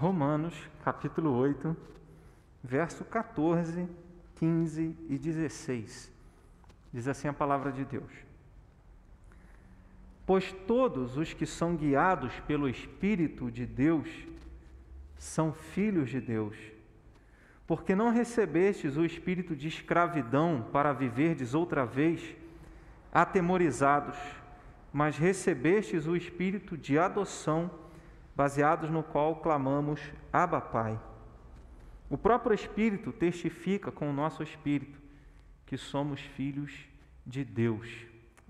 Romanos, capítulo 8, verso 14, 15 e 16. Diz assim a palavra de Deus: Pois todos os que são guiados pelo Espírito de Deus são filhos de Deus. Porque não recebestes o espírito de escravidão para viverdes outra vez atemorizados, mas recebestes o espírito de adoção, baseados no qual clamamos: Abba, Pai. O próprio Espírito testifica com o nosso espírito que somos filhos de Deus.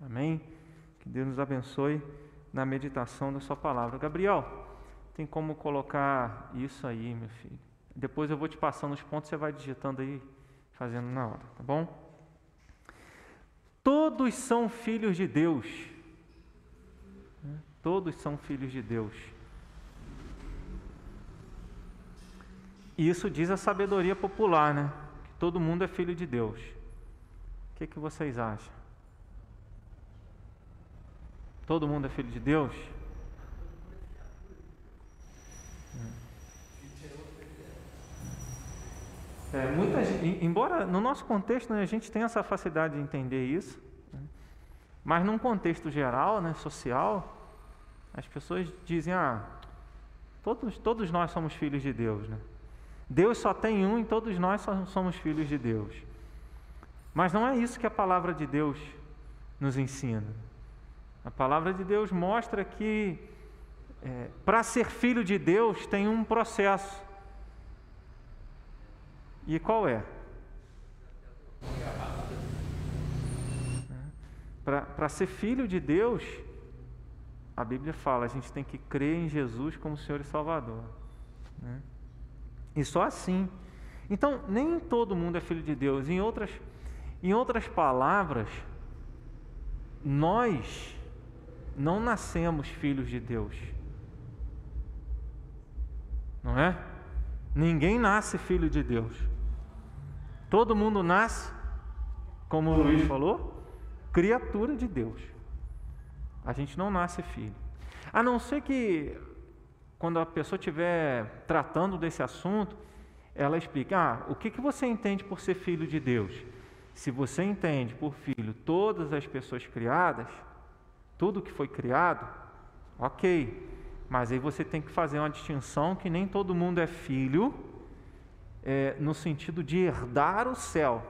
Amém? Que Deus nos abençoe na meditação da Sua palavra. Gabriel, tem como colocar isso aí, meu filho. Depois eu vou te passando os pontos, você vai digitando aí, fazendo na hora, tá bom? Todos são filhos de Deus. Todos são filhos de Deus. Isso diz a sabedoria popular, né? Que todo mundo é filho de Deus. O que, que vocês acham? Todo mundo é filho de Deus? É, muita embora no nosso contexto né, a gente tenha essa facilidade de entender isso, né, mas num contexto geral, né, social, as pessoas dizem, ah, todos, todos nós somos filhos de Deus. Né? Deus só tem um e todos nós somos filhos de Deus. Mas não é isso que a palavra de Deus nos ensina. A palavra de Deus mostra que é, para ser filho de Deus tem um processo. E qual é? Para ser filho de Deus, a Bíblia fala, a gente tem que crer em Jesus como Senhor e Salvador. Né? E só assim. Então, nem todo mundo é filho de Deus. Em outras, em outras palavras, nós não nascemos filhos de Deus. Não é? Ninguém nasce filho de Deus. Todo mundo nasce, como o Luiz falou, criatura de Deus. A gente não nasce filho. A não ser que, quando a pessoa estiver tratando desse assunto, ela explica: ah, o que, que você entende por ser filho de Deus? Se você entende por filho todas as pessoas criadas, tudo que foi criado, ok. Mas aí você tem que fazer uma distinção que nem todo mundo é filho é, no sentido de herdar o céu.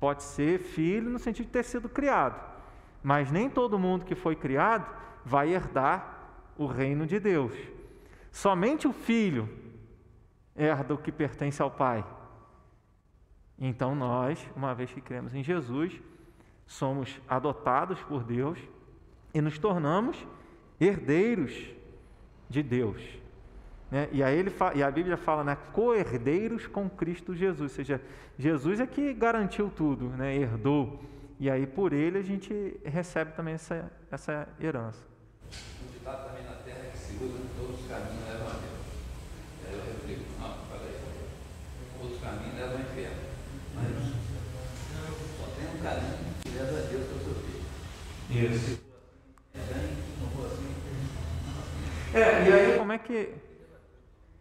Pode ser filho no sentido de ter sido criado, mas nem todo mundo que foi criado vai herdar o reino de Deus. Somente o filho herda o que pertence ao Pai. Então nós, uma vez que cremos em Jesus, somos adotados por Deus e nos tornamos herdeiros de Deus. Né? E, aí ele e a Bíblia fala, né, co-herdeiros com Cristo Jesus, ou seja, Jesus é que garantiu tudo, né, herdou, e aí por ele a gente recebe também essa, essa herança. O ditado também na terra é que se usa, todos os caminhos levam a Deus. E aí eu reflito, não, peraí, todos os caminhos levam ao inferno, mas só tem um caminho que leva a Deus para o seu filho. Isso. É, e aí como é que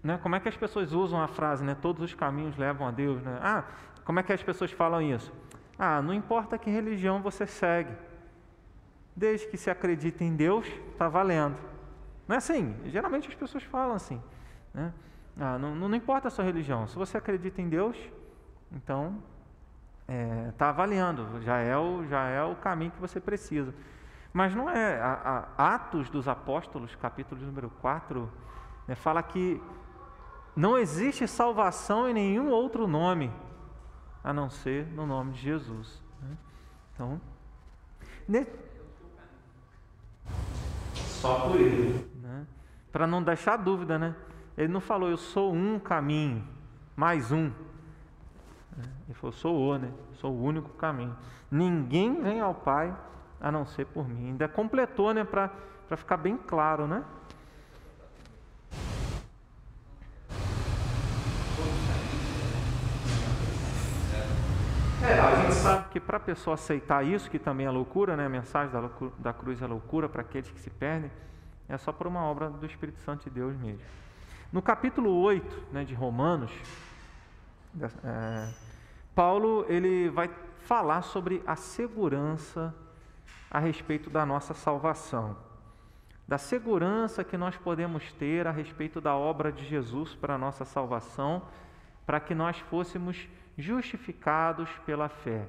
né? Como é que as pessoas usam a frase, né? Todos os caminhos levam a Deus, né? Ah, como é que as pessoas falam isso? Ah, não importa que religião você segue, desde que se acredite em Deus, está valendo. Não é assim? Geralmente as pessoas falam assim, né? Ah, não, não importa a sua religião, se você acredita em Deus, então está é, tá valendo, já é, o, já é o caminho que você precisa. Mas não é. A, a Atos dos Apóstolos, capítulo número 4, né, fala que não existe salvação em nenhum outro nome a não ser no nome de Jesus. Né? Então, ne... só por ele. Né? Para não deixar dúvida, né? Ele não falou, eu sou um caminho, mais um. Ele falou, sou o, né? Sou o único caminho. Ninguém vem ao Pai a não ser por mim. Ainda completou, né? Para ficar bem claro, né? É, a gente sabe que para a pessoa aceitar isso, que também é loucura, né? a mensagem da, loucura, da cruz é loucura para aqueles que se perdem, é só por uma obra do Espírito Santo de Deus mesmo. No capítulo 8 né, de Romanos, é, Paulo ele vai falar sobre a segurança a respeito da nossa salvação, da segurança que nós podemos ter a respeito da obra de Jesus para a nossa salvação, para que nós fôssemos justificados pela fé.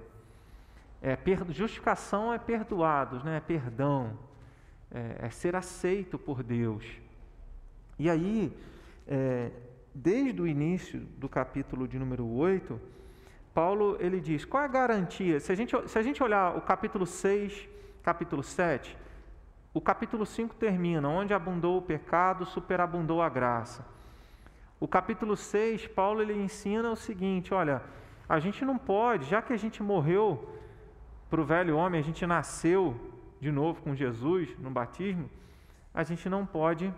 É, justificação é perdoados, né? é perdão, é, é, ser aceito por Deus. E aí, é, desde o início do capítulo de número 8, Paulo ele diz: qual é a garantia? Se a gente, se a gente olhar o capítulo 6, capítulo 7, o capítulo 5 termina: onde abundou o pecado, superabundou a graça. O capítulo 6, Paulo ele ensina o seguinte: olha, a gente não pode, já que a gente morreu para o velho homem, a gente nasceu de novo com Jesus no batismo, a gente não pode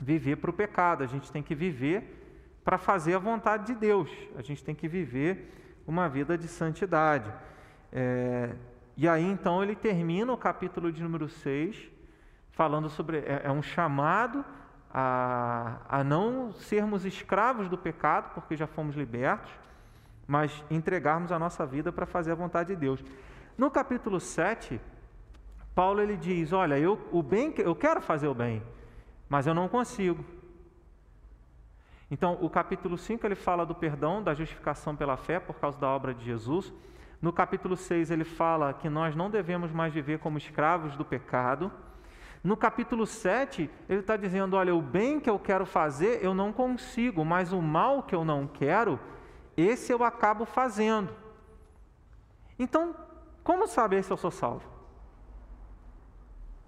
viver para o pecado, a gente tem que viver para fazer a vontade de Deus, a gente tem que viver uma vida de santidade. É, e aí então ele termina o capítulo de número 6 falando sobre. É, é um chamado a, a não sermos escravos do pecado, porque já fomos libertos, mas entregarmos a nossa vida para fazer a vontade de Deus. No capítulo 7, Paulo ele diz: Olha, eu, o bem, eu quero fazer o bem, mas eu não consigo. Então, o capítulo 5 ele fala do perdão, da justificação pela fé por causa da obra de Jesus. No capítulo 6 ele fala que nós não devemos mais viver como escravos do pecado. No capítulo 7, ele está dizendo: olha, o bem que eu quero fazer eu não consigo, mas o mal que eu não quero, esse eu acabo fazendo. Então, como saber se eu sou salvo?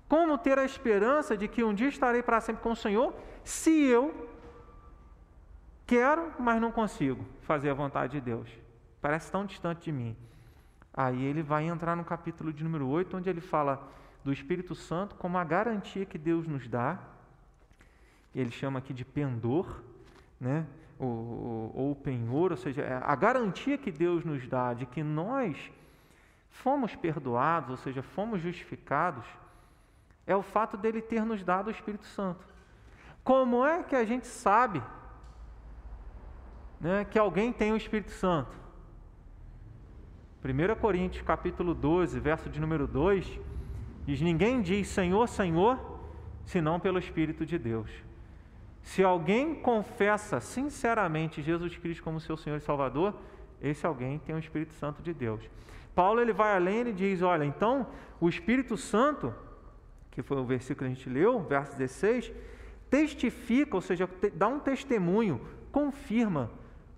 Como ter a esperança de que um dia estarei para sempre com o Senhor, se eu Quero, mas não consigo fazer a vontade de Deus. Parece tão distante de mim. Aí ele vai entrar no capítulo de número 8, onde ele fala do Espírito Santo como a garantia que Deus nos dá. Ele chama aqui de pendor, né? ou, ou penhor, ou seja, é a garantia que Deus nos dá de que nós fomos perdoados, ou seja, fomos justificados, é o fato dele ter nos dado o Espírito Santo. Como é que a gente sabe né, que alguém tem o Espírito Santo. 1 Coríntios capítulo 12, verso de número 2, diz: Ninguém diz Senhor, Senhor, senão pelo Espírito de Deus. Se alguém confessa sinceramente Jesus Cristo como seu Senhor e Salvador, esse alguém tem o Espírito Santo de Deus. Paulo ele vai além e diz: Olha, então o Espírito Santo, que foi o versículo que a gente leu, verso 16, testifica, ou seja, dá um testemunho, confirma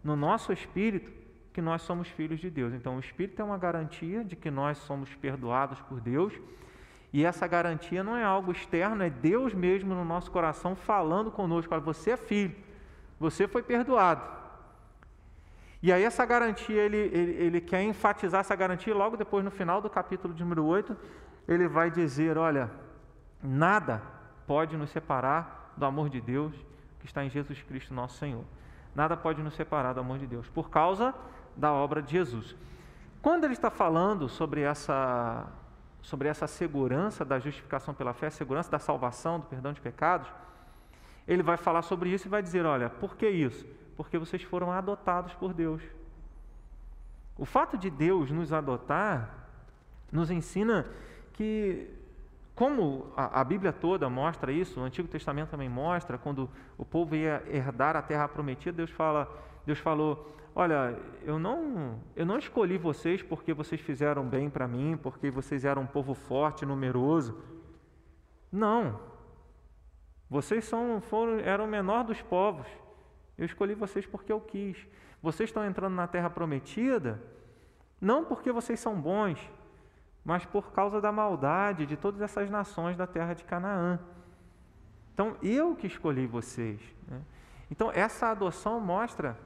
no nosso espírito que nós somos filhos de Deus. Então, o espírito é uma garantia de que nós somos perdoados por Deus. E essa garantia não é algo externo, é Deus mesmo no nosso coração falando conosco: olha, você é filho, você foi perdoado. E aí, essa garantia, ele, ele, ele quer enfatizar essa garantia, logo depois, no final do capítulo de número 8, ele vai dizer: olha, nada pode nos separar do amor de Deus que está em Jesus Cristo, nosso Senhor nada pode nos separar do amor de Deus, por causa da obra de Jesus. Quando ele está falando sobre essa, sobre essa segurança da justificação pela fé, segurança da salvação, do perdão de pecados, ele vai falar sobre isso e vai dizer: olha, por que isso? Porque vocês foram adotados por Deus. O fato de Deus nos adotar nos ensina que como a, a, Bíblia toda mostra isso, o Antigo Testamento também mostra, quando o povo ia herdar a terra prometida, Deus, fala, Deus falou: Olha, eu não, eu não escolhi vocês porque vocês fizeram bem para mim, porque vocês eram um povo forte, numeroso. Não. Vocês são, foram, eram o menor dos povos. Eu escolhi vocês porque eu quis. Vocês estão entrando na terra prometida não porque vocês são bons, mas por causa da maldade de todas essas nações da terra de Canaã. Então, eu que escolhi vocês. Né? Então, essa adoção mostra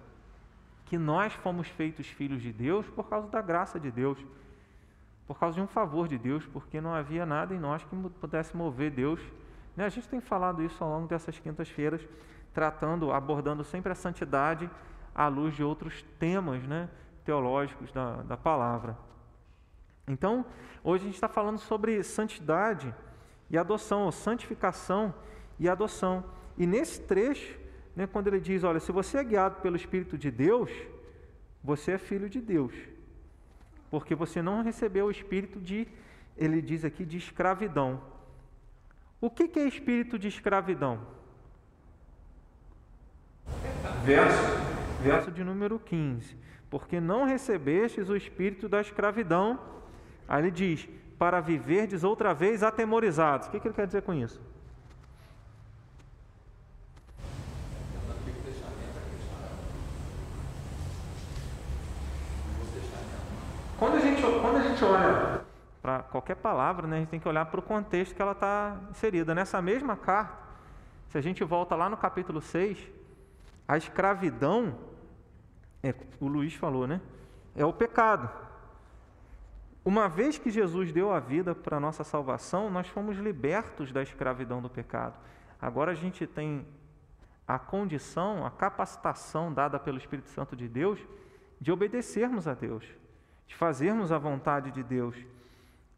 que nós fomos feitos filhos de Deus por causa da graça de Deus, por causa de um favor de Deus, porque não havia nada em nós que pudesse mover Deus. Né? A gente tem falado isso ao longo dessas quintas-feiras, tratando, abordando sempre a santidade à luz de outros temas né, teológicos da, da palavra. Então, hoje a gente está falando sobre santidade e adoção, ou santificação e adoção. E nesse trecho né, quando ele diz: Olha, se você é guiado pelo Espírito de Deus, você é filho de Deus. Porque você não recebeu o espírito de, ele diz aqui, de escravidão. O que, que é espírito de escravidão? Verso, verso de número 15. Porque não recebestes o espírito da escravidão. Aí ele diz: para viverdes outra vez atemorizados. O que, que ele quer dizer com isso? Quando a gente, quando a gente olha para qualquer palavra, né, a gente tem que olhar para o contexto que ela está inserida. Nessa mesma carta, se a gente volta lá no capítulo 6, a escravidão, é, o Luiz falou, né? É o pecado. Uma vez que Jesus deu a vida para a nossa salvação, nós fomos libertos da escravidão do pecado. Agora a gente tem a condição, a capacitação dada pelo Espírito Santo de Deus de obedecermos a Deus de fazermos a vontade de Deus.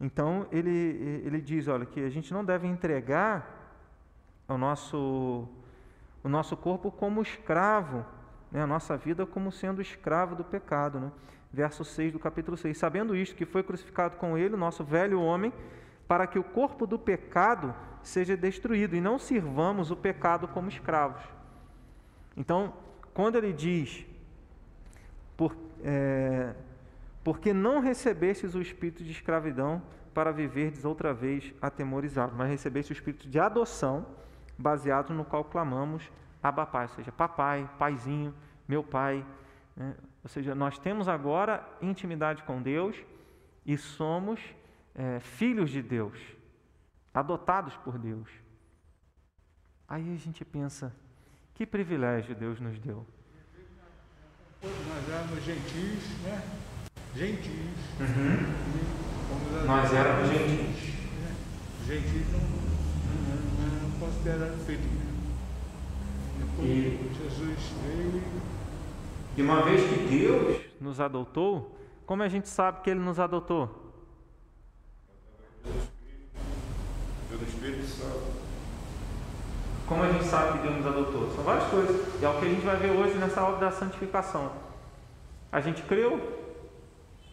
Então ele, ele diz, olha, que a gente não deve entregar o nosso, o nosso corpo como escravo, né, a nossa vida como sendo escravo do pecado. Né? Verso 6 do capítulo 6. Sabendo isto, que foi crucificado com ele, o nosso velho homem, para que o corpo do pecado seja destruído e não sirvamos o pecado como escravos. Então, quando ele diz, por, é, porque não recebestes o espírito de escravidão para viverdes outra vez atemorizado, mas recebeste o espírito de adoção, baseado no qual clamamos Abba Pai, ou seja, papai, paizinho, meu pai. Né? Ou seja, nós temos agora intimidade com Deus e somos é, filhos de Deus, adotados por Deus. Aí a gente pensa, que privilégio Deus nos deu. Nós éramos gentis, né? gentis. Uhum. Nós éramos gentis. Gentis não, não, não considera feito. Depois e, Jesus veio. E uma vez que Deus nos adotou, como a gente sabe que Ele nos adotou? Pelo Espírito Santo. Como a gente sabe que Deus nos adotou? São várias coisas. E é o que a gente vai ver hoje nessa obra da santificação. A gente creu,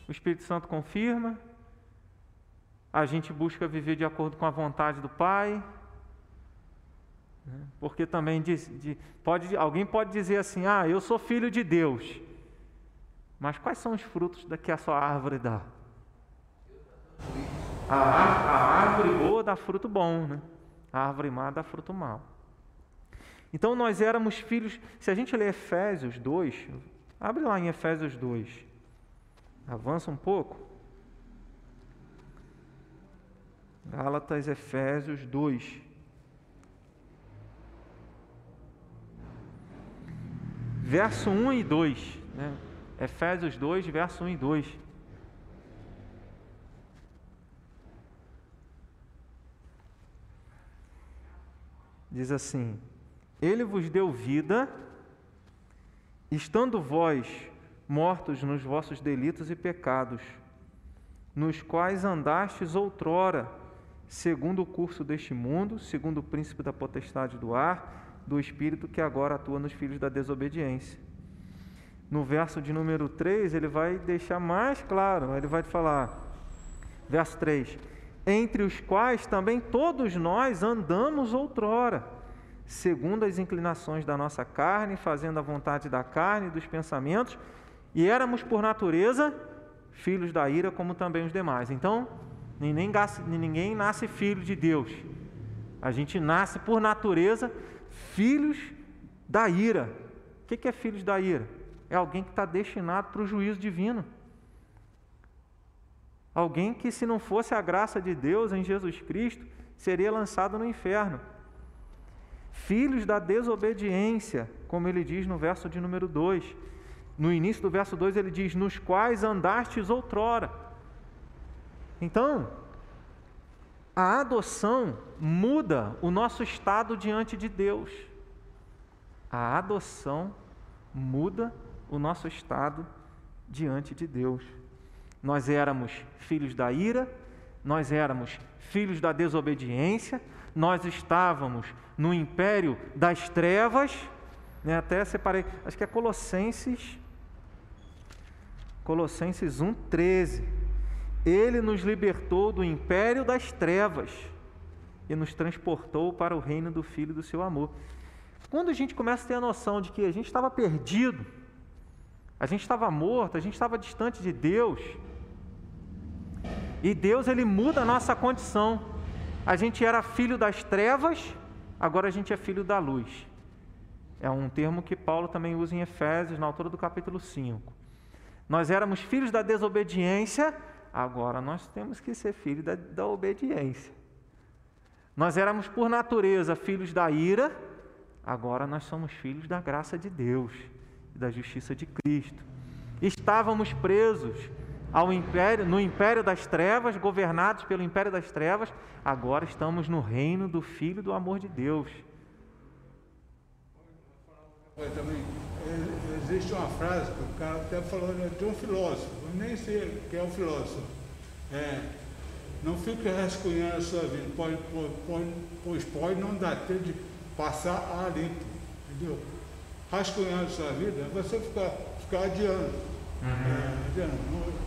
o Espírito Santo confirma, a gente busca viver de acordo com a vontade do Pai? Porque também diz, de, pode, alguém pode dizer assim: ah, eu sou filho de Deus, mas quais são os frutos da que a sua árvore dá? A, a árvore boa dá fruto bom, né? a árvore má dá fruto mau. Então nós éramos filhos, se a gente ler Efésios 2, abre lá em Efésios 2. Avança um pouco. Gálatas, Efésios 2. Verso 1 e 2. Né? Efésios 2, verso 1 e 2. Diz assim: Ele vos deu vida, estando vós mortos nos vossos delitos e pecados, nos quais andastes outrora, segundo o curso deste mundo, segundo o príncipe da potestade do ar, do espírito que agora atua nos filhos da desobediência. No verso de número 3, ele vai deixar mais claro, ele vai falar, verso 3: Entre os quais também todos nós andamos outrora, segundo as inclinações da nossa carne, fazendo a vontade da carne e dos pensamentos, e éramos, por natureza, filhos da ira, como também os demais. Então, ninguém, ninguém nasce filho de Deus. A gente nasce, por natureza, filhos da ira. O que é filhos da ira? É alguém que está destinado para o juízo divino. Alguém que, se não fosse a graça de Deus em Jesus Cristo, seria lançado no inferno. Filhos da desobediência, como ele diz no verso de número 2 no início do verso 2 ele diz: Nos quais andastes outrora. Então, a adoção muda o nosso estado diante de Deus. A adoção muda o nosso estado diante de Deus. Nós éramos filhos da ira, nós éramos filhos da desobediência, nós estávamos no império das trevas, Né? Até separei, acho que é Colossenses, Colossenses 1,13. Ele nos libertou do império das trevas e nos transportou para o reino do Filho do seu amor. Quando a gente começa a ter a noção de que a gente estava perdido, a gente estava morto, a gente estava distante de Deus, e Deus ele muda a nossa condição. A gente era filho das trevas, agora a gente é filho da luz. É um termo que Paulo também usa em Efésios, na altura do capítulo 5. Nós éramos filhos da desobediência, agora nós temos que ser filhos da, da obediência. Nós éramos por natureza filhos da ira, agora nós somos filhos da graça de Deus e da justiça de Cristo. Estávamos presos ao império, no império das trevas, governados pelo império das trevas, agora estamos no reino do Filho do amor de Deus. Também, existe uma frase que o cara até falou né, de um filósofo, nem sei quem é um filósofo. É, não fique rascunhando a sua vida, pois, pois pode não dar tempo de passar a limpo, entendeu? Rascunhando a sua vida, você ficar, ficar adiando. Uhum. É, adiando.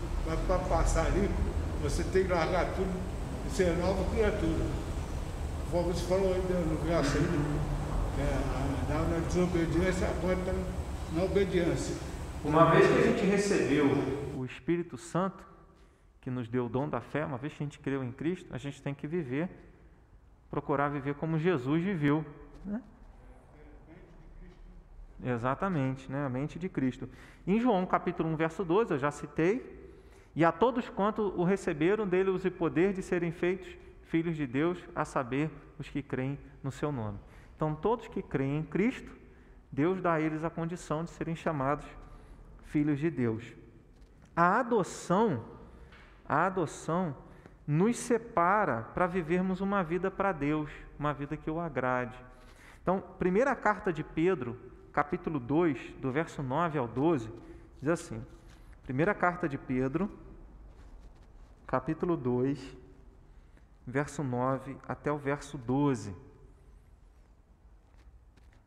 Para passar ali, você tem que largar tudo e ser nova criatura. Como você falou aí no verso aí, é, desobediência, está na obediência. Uma vez que a gente recebeu o Espírito Santo, que nos deu o dom da fé, uma vez que a gente creu em Cristo, a gente tem que viver, procurar viver como Jesus viveu. Né? Exatamente, né? a mente de Cristo. Em João capítulo 1, verso 12, eu já citei, e a todos quanto o receberam, dele o poder de serem feitos filhos de Deus, a saber, os que creem no seu nome. Então, todos que creem em Cristo, Deus dá a eles a condição de serem chamados filhos de Deus. A adoção, a adoção nos separa para vivermos uma vida para Deus, uma vida que o agrade. Então, primeira carta de Pedro, capítulo 2, do verso 9 ao 12, diz assim: Primeira carta de Pedro, capítulo 2, verso 9 até o verso 12.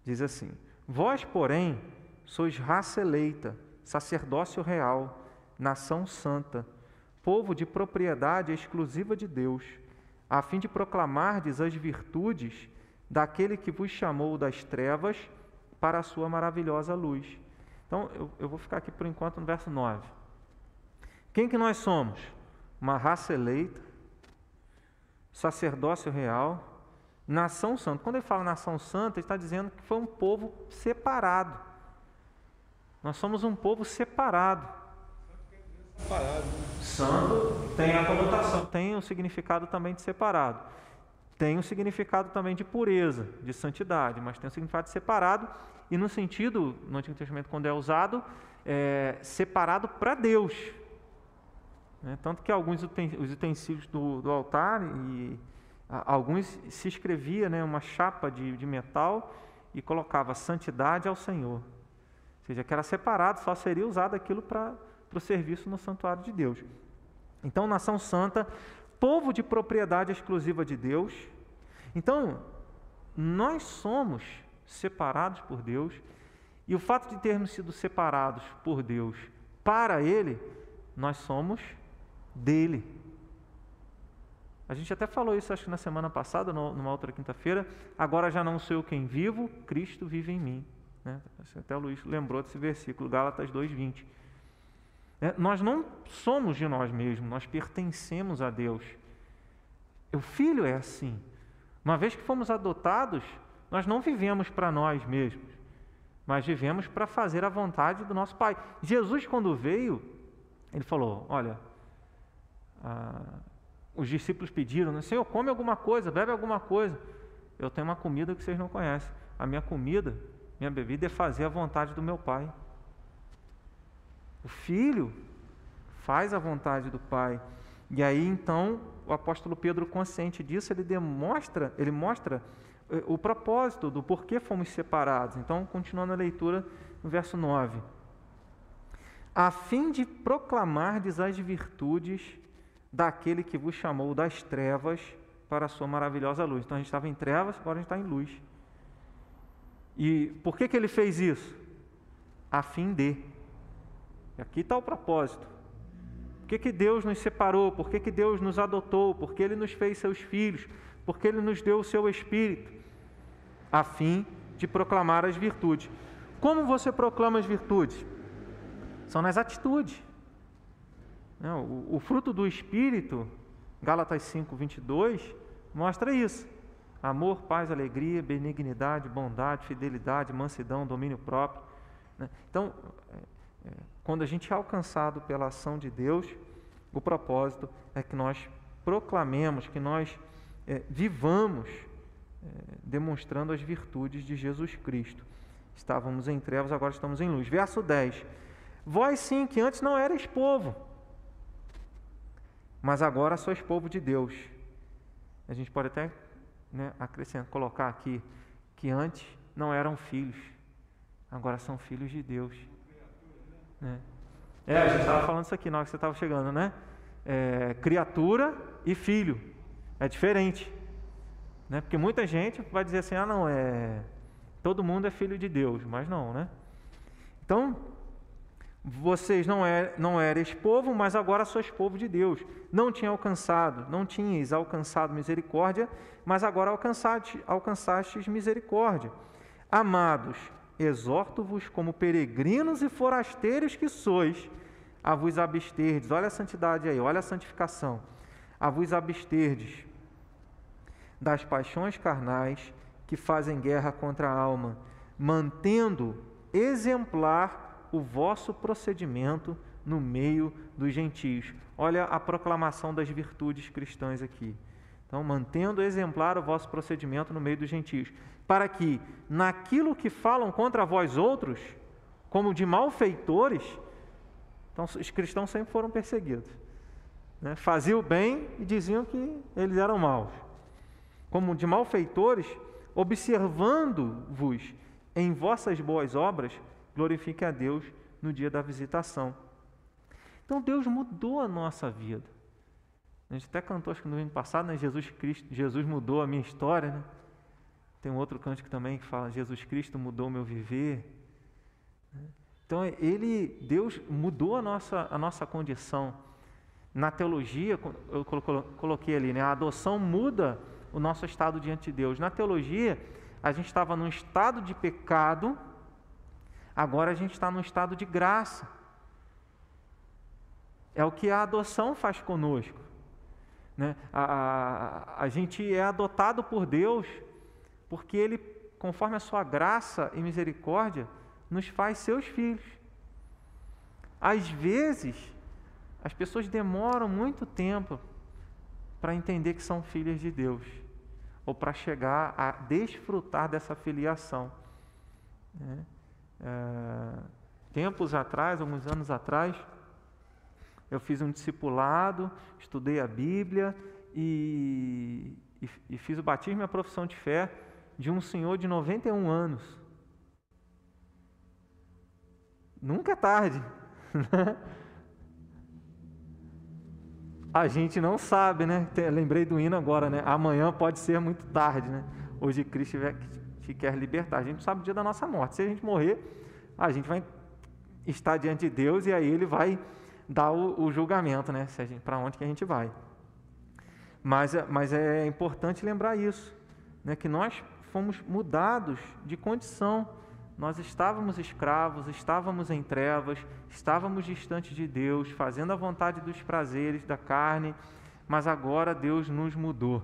Diz assim: Vós, porém, sois raça eleita, sacerdócio real, nação santa, povo de propriedade exclusiva de Deus, a fim de proclamardes as virtudes daquele que vos chamou das trevas para a sua maravilhosa luz. Então, eu, eu vou ficar aqui por enquanto no verso 9. Quem que nós somos? uma raça eleita, sacerdócio real, nação santa. Quando ele fala nação santa, ele está dizendo que foi um povo separado. Nós somos um povo separado. Santo tem a conotação, tem o significado também de separado. Tem o significado também de pureza, de santidade, mas tem o significado de separado e no sentido, no Antigo Testamento, quando é usado, é, separado para Deus, né? Tanto que alguns os utensílios do, do altar e alguns se escrevia né, uma chapa de, de metal e colocava santidade ao Senhor. Ou seja, que era separado, só seria usado aquilo para o serviço no santuário de Deus. Então, nação santa, povo de propriedade exclusiva de Deus. Então, nós somos separados por Deus, e o fato de termos sido separados por Deus para Ele, nós somos dele. A gente até falou isso, acho que na semana passada, numa outra quinta-feira. Agora já não sou eu quem vivo, Cristo vive em mim. Né? Até o Luiz lembrou desse versículo, Gálatas 2,20. É, nós não somos de nós mesmos, nós pertencemos a Deus. O filho é assim. Uma vez que fomos adotados, nós não vivemos para nós mesmos, mas vivemos para fazer a vontade do nosso Pai. Jesus, quando veio, ele falou: Olha, ah, os discípulos pediram, né? Senhor, come alguma coisa, bebe alguma coisa. Eu tenho uma comida que vocês não conhecem. A minha comida, minha bebida é fazer a vontade do meu Pai. O filho faz a vontade do Pai. E aí então o apóstolo Pedro, consciente disso, ele demonstra, ele mostra eh, o propósito do porquê fomos separados. Então, continuando a leitura no verso 9. A fim de proclamar as virtudes daquele que vos chamou das trevas para a sua maravilhosa luz. Então a gente estava em trevas, agora a gente está em luz. E por que, que ele fez isso? A fim de. Aqui está o propósito. Por que, que Deus nos separou? Por que, que Deus nos adotou? Por que Ele nos fez seus filhos? Por que Ele nos deu o seu Espírito? A fim de proclamar as virtudes. Como você proclama as virtudes? São nas atitudes. O, fruto do Espírito, Gálatas 5, 22, mostra isso. Amor, paz, alegria, benignidade, bondade, fidelidade, mansidão, domínio próprio. Né? Então, é, é, quando a gente é alcançado pela ação de Deus, o propósito é que nós proclamemos, que nós é, vivamos demonstrando as virtudes de Jesus Cristo. Estávamos em trevas, agora estamos em luz. Verso 10. Vós sim, que antes não erais povo, mas agora sois povo de Deus. A gente pode até né, acrescentar, colocar aqui que antes não eram filhos, agora são filhos de Deus. Né? É, a gente estava falando isso aqui na hora que você estava chegando, né? É, criatura e filho. É diferente. Né? Porque muita gente vai dizer assim, ah não, é. Todo mundo é filho de Deus, mas não, né? Então, vocês não, é, não eres povo, mas agora sois povo de Deus. Não tinha alcançado, não tinhas alcançado misericórdia, mas agora alcançaste, alcançastes misericórdia. Amados, exorto-vos como peregrinos e forasteiros que sois, a vos absterdes. Olha a santidade aí, olha a santificação. A vos absterdes das paixões carnais que fazem guerra contra a alma, mantendo exemplar o vosso procedimento no meio dos gentios. Olha a proclamação das virtudes cristãs aqui. Então, mantendo exemplar o vosso procedimento no meio dos gentios, para que, naquilo que falam contra vós outros, como de malfeitores, então os cristãos sempre foram perseguidos. Né? Faziam o bem e diziam que eles eram maus. Como de malfeitores, observando-vos em vossas boas obras, glorifique a Deus no dia da visitação. Então Deus mudou a nossa vida. A gente até cantou, acho que no ano passado, né? Jesus Cristo, Jesus mudou a minha história, né? Tem um outro cântico também que fala, Jesus Cristo mudou o meu viver. Então, ele, Deus mudou a nossa, a nossa condição. Na teologia, eu coloquei ali, né? A adoção muda o nosso estado diante de Deus. Na teologia, a gente estava num estado de pecado, agora a gente está num estado de graça. É o que a adoção faz conosco. Né? A, a, a gente é adotado por Deus porque Ele, conforme a sua graça e misericórdia, nos faz seus filhos. Às vezes, as pessoas demoram muito tempo para entender que são filhas de Deus, ou para chegar a desfrutar dessa filiação. Né? É, tempos atrás, alguns anos atrás, eu fiz um discipulado, estudei a Bíblia e, e, e fiz o batismo e a profissão de fé de um senhor de 91 anos. Nunca é tarde. A gente não sabe, né? Lembrei do hino agora, né? Amanhã pode ser muito tarde, né? Hoje Cristo te quer libertar. A gente não sabe o dia da nossa morte. Se a gente morrer, a gente vai estar diante de Deus e aí Ele vai dar o, o julgamento, né? Para onde que a gente vai. Mas, mas é importante lembrar isso, né? Que nós fomos mudados de condição. Nós estávamos escravos, estávamos em trevas, estávamos distantes de Deus, fazendo a vontade dos prazeres da carne, mas agora Deus nos mudou.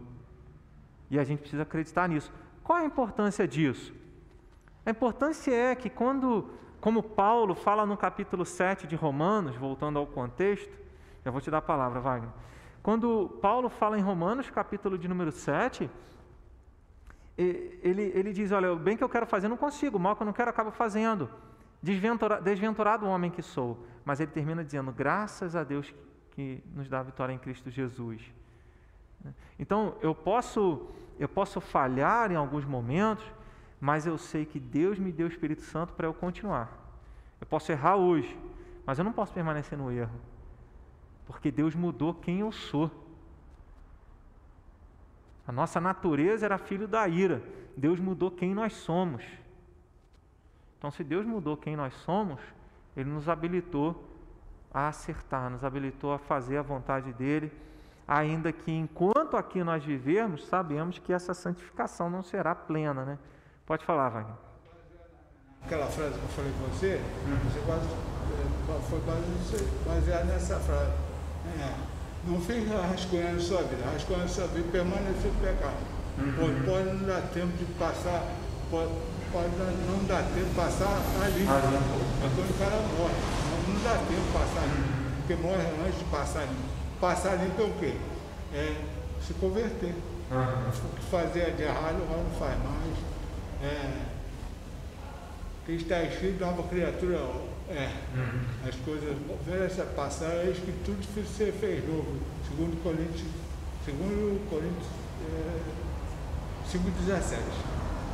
E a gente precisa acreditar nisso. Qual a importância disso? A importância é que quando, como Paulo fala no capítulo 7 de Romanos, voltando ao contexto, já vou te dar a palavra, Wagner. Quando Paulo fala em Romanos, capítulo de número 7, ele, ele diz: Olha, o bem que eu quero fazer não consigo, o mal que eu não quero acabo fazendo. Desventura, desventurado o homem que sou. Mas ele termina dizendo: Graças a Deus que nos dá a vitória em Cristo Jesus. Então, eu posso, eu posso falhar em alguns momentos, mas eu sei que Deus me deu o Espírito Santo para eu continuar. Eu posso errar hoje, mas eu não posso permanecer no erro, porque Deus mudou quem eu sou. A nossa natureza era filho da ira. Deus mudou quem nós somos. Então, se Deus mudou quem nós somos, Ele nos habilitou a acertar, nos habilitou a fazer a vontade dEle, ainda que enquanto aqui nós vivermos, sabemos que essa santificação não será plena, né? Pode falar, Wagner. Aquela frase que eu falei com você, você quase, é, foi quase baseado nessa frase. É, não fica rascunhando sua vida, rascunhando sua vida, permanecer no pecado. Uhum. Pode, não dar tempo de passar, pode, pode não dar tempo de passar ali. Ah, quando o cara morre, não, não dá tempo de passar ali. Porque morre antes de passar ali. Passar ali é o quê? É se converter. Uhum. O que fazer de errado, agora não faz mais. É, que está escrito nova criatura. É, uhum. as coisas velhas passaram, eis que tudo se fez novo. Segundo Coríntios, segundo Coríntios é, 5,17.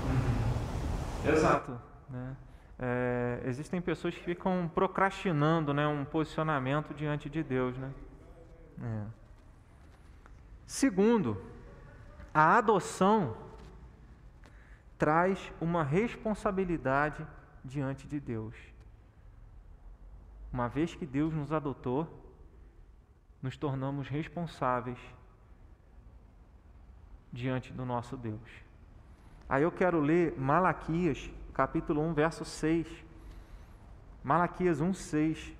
Uhum. Exato. Né? É, existem pessoas que ficam procrastinando né, um posicionamento diante de Deus. Né? É. Segundo, a adoção traz uma responsabilidade diante de Deus. Uma vez que Deus nos adotou, nos tornamos responsáveis diante do nosso Deus. Aí eu quero ler Malaquias, capítulo 1, verso 6. Malaquias 1, 6.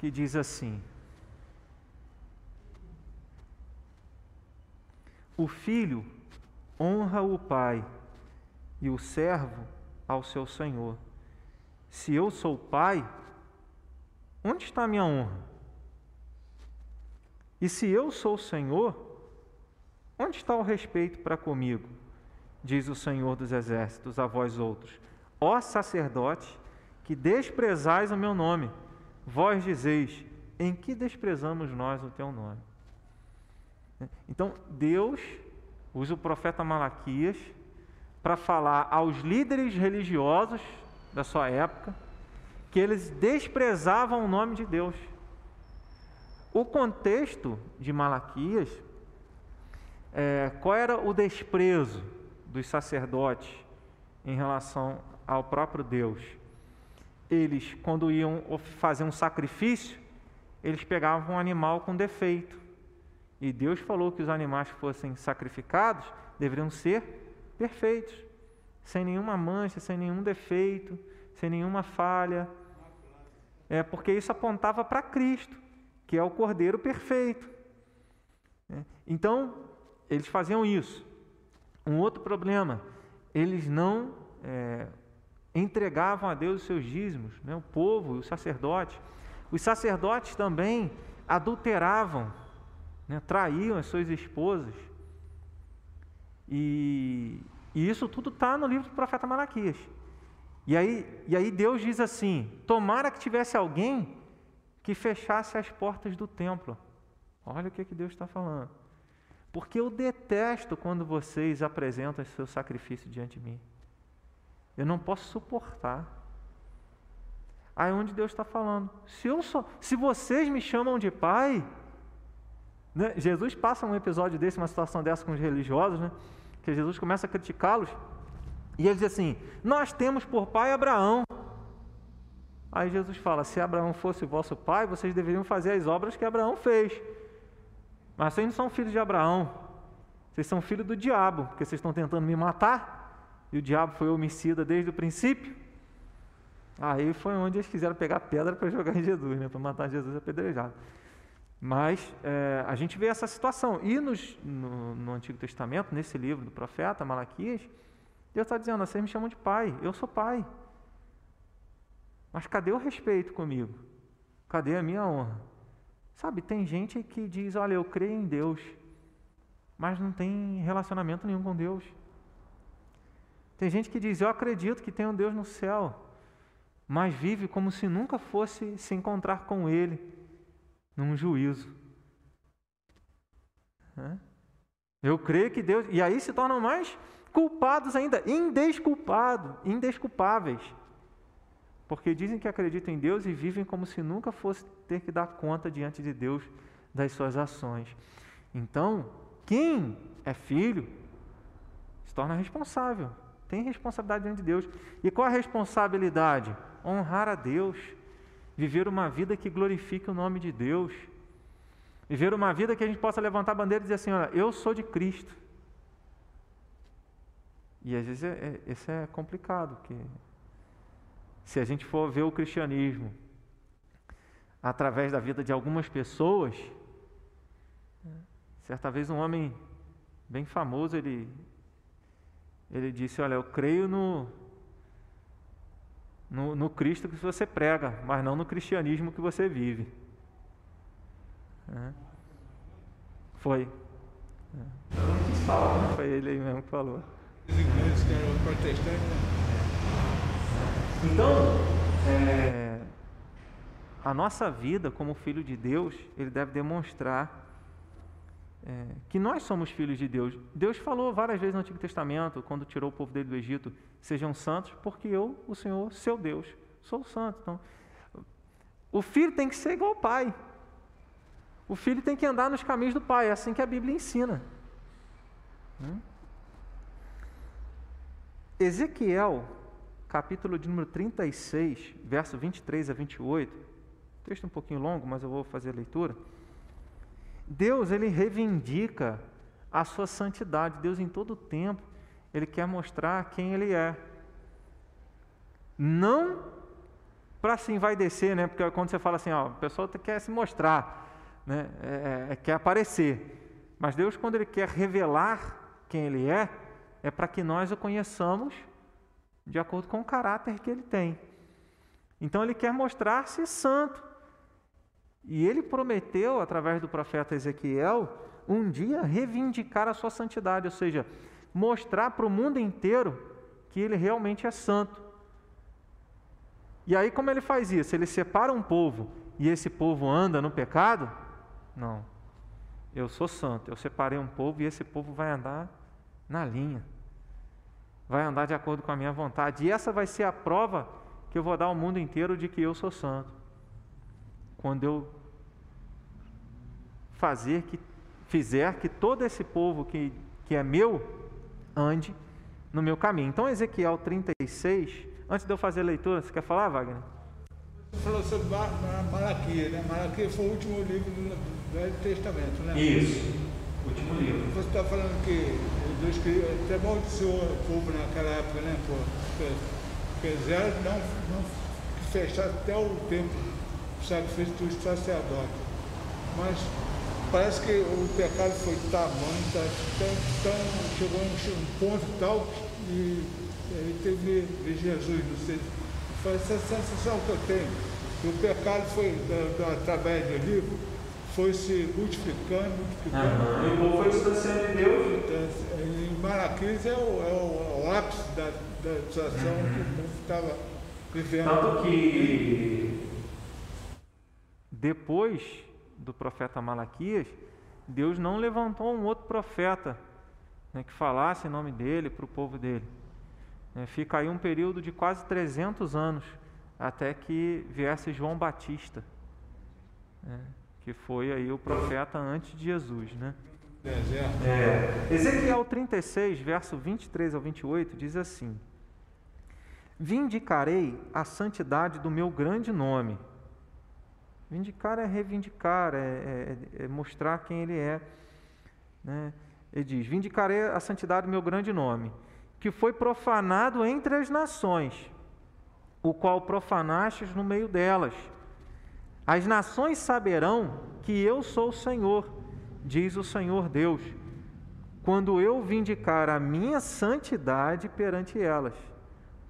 Que diz assim: O filho honra o pai e o servo ao seu senhor. Se eu sou pai, onde está a minha honra? E se eu sou senhor, onde está o respeito para comigo? Diz o Senhor dos Exércitos a vós outros: Ó sacerdote, que desprezais o meu nome, vós dizeis: em que desprezamos nós o teu nome? Então, Deus usa o profeta Malaquias para falar aos líderes religiosos da sua época que eles desprezavam o nome de Deus. O contexto de Malaquias, é, qual era o desprezo dos sacerdotes em relação ao próprio Deus? Eles, quando iam fazer um sacrifício, eles pegavam um animal com defeito. E Deus falou que os animais que fossem sacrificados deveriam ser perfeitos, sem nenhuma mancha, sem nenhum defeito, sem nenhuma falha. É porque isso apontava para Cristo, que é o Cordeiro perfeito. É, então, eles faziam isso. Um outro problema, eles não é, entregavam a Deus os seus dízimos, né? o povo, os sacerdotes. Os sacerdotes também adulteravam, né? traíam as suas esposas. E, e isso tudo está no livro do profeta Malaquias. E aí, e aí Deus diz assim: tomara que tivesse alguém que fechasse as portas do templo. Olha o que, que Deus está falando. Porque eu detesto quando vocês apresentam seu sacrifício diante de mim. Eu não posso suportar. Aí é onde Deus está falando. Se, eu só, se vocês me chamam de pai, né? Jesus passa um episódio desse, uma situação dessa com os religiosos, né? que Jesus começa a criticá-los, e ele diz assim: Nós temos por pai Abraão. Aí Jesus fala: Se Abraão fosse vosso pai, vocês deveriam fazer as obras que Abraão fez. Mas vocês não são filhos de Abraão, vocês são filhos do diabo, porque vocês estão tentando me matar, e o diabo foi homicida desde o princípio. Aí foi onde eles quiseram pegar pedra para jogar em Jesus, né, para matar Jesus apedrejado. Mas é, a gente vê essa situação. E nos, no, no, Antigo Testamento, nesse livro do profeta Malaquias, Deus está dizendo: vocês me chamam de pai, eu sou pai. Mas cadê o respeito comigo? Cadê a minha honra? Sabe, tem gente que diz: olha, eu creio em Deus, mas não tem relacionamento nenhum com Deus. Tem gente que diz: eu acredito que tem um Deus no céu, mas vive como se nunca fosse se encontrar com Ele num juízo. Eu creio que Deus. E aí se tornam mais culpados ainda, indesculpados, indesculpáveis. Porque dizem que acreditam em Deus e vivem como se nunca fosse ter que dar conta diante de Deus das suas ações. Então, quem é filho se torna responsável tem responsabilidade diante de Deus. E qual a responsabilidade? Honrar a Deus, viver uma vida que glorifique o nome de Deus, viver uma vida que a gente possa levantar a bandeira e dizer assim: olha, eu sou de Cristo. E às vezes é, é, isso é complicado, porque se a gente for ver o cristianismo através da vida de algumas pessoas, certa vez um homem bem famoso, ele, ele disse, olha, eu creio no, no, no Cristo que você prega, mas não no cristianismo que você vive. É. Foi. É. Foi ele aí mesmo que falou. Então, é, a nossa vida como filho de Deus, ele deve demonstrar é, que nós somos filhos de Deus. Deus falou várias vezes no Antigo Testamento, quando tirou o povo dele do Egito, sejam santos, porque eu, o Senhor, seu Deus, sou santo. Então, o filho tem que ser igual ao pai. O filho tem que andar nos caminhos do pai, é assim que a Bíblia ensina. Hum? Ezequiel capítulo de número 36, verso 23 a 28. Texto um pouquinho longo, mas eu vou fazer a leitura. Deus, ele reivindica a sua santidade. Deus, em todo o tempo, ele quer mostrar quem ele é. Não para se envaidecer, né? Porque quando você fala assim, ó, a pessoa quer se mostrar, né? É, é, é, quer aparecer. Mas Deus, quando ele quer revelar quem ele é, é para que nós o conheçamos de acordo com o caráter que ele tem. Então ele quer mostrar-se santo. E ele prometeu, através do profeta Ezequiel, um dia reivindicar a sua santidade, ou seja, mostrar para o mundo inteiro que ele realmente é santo. E aí, como ele faz isso? Ele separa um povo e esse povo anda no pecado? Não. Eu sou santo, eu separei um povo e esse povo vai andar na linha vai andar de acordo com a minha vontade. E essa vai ser a prova que eu vou dar ao mundo inteiro de que eu sou santo. Quando eu fazer que fizer que todo esse povo que, que é meu ande no meu caminho. Então, Ezequiel 36, antes de eu fazer a leitura, você quer falar, Wagner? Você falou sobre Malaquias, né? Malaquias foi o último livro do Velho Testamento, né? Isso, último livro. Você está falando que Deus queria, até amaldiçoou o povo naquela época, né? Porque quiseram não, não fechar até o tempo do sacrifício do sacerdote. Mas parece que o pecado foi tamanho, tá, tão, tão, chegou a um ponto tal e ele teve de Jesus, não sei. Foi essa sensação que eu tenho. Que o pecado foi, da, da, através do livro, foi se multiplicando, multiplicando. Uhum. E o povo foi distanciando de Deus. Então, em Malaquias é o, é o, é o ápice da, da situação uhum. que o povo estava vivendo. Tanto que depois do profeta Malaquias, Deus não levantou um outro profeta né, que falasse em nome dele para o povo dele. É, fica aí um período de quase 300 anos até que viesse João Batista. Né? que foi aí o profeta antes de Jesus, né? É. Ezequiel 36, verso 23 ao 28, diz assim: Vindicarei a santidade do meu grande nome. Vindicar é reivindicar, é, é, é mostrar quem ele é. Né? Ele diz: Vindicarei a santidade do meu grande nome, que foi profanado entre as nações, o qual profanastes no meio delas as nações saberão que eu sou o Senhor, diz o Senhor Deus, quando eu vindicar a minha santidade perante elas.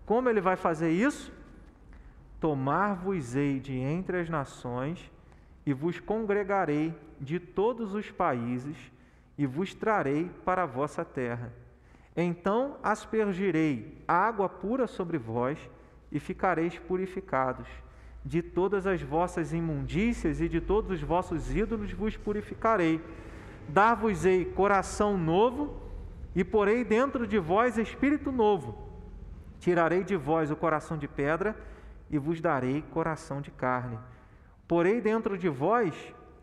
Como ele vai fazer isso? Tomar-vos-ei de entre as nações e vos congregarei de todos os países e vos trarei para a vossa terra. Então aspergirei água pura sobre vós e ficareis purificados de todas as vossas imundícias e de todos os vossos ídolos vos purificarei. Dar-vos-ei coração novo e porei dentro de vós espírito novo. Tirarei de vós o coração de pedra e vos darei coração de carne. Porei dentro de vós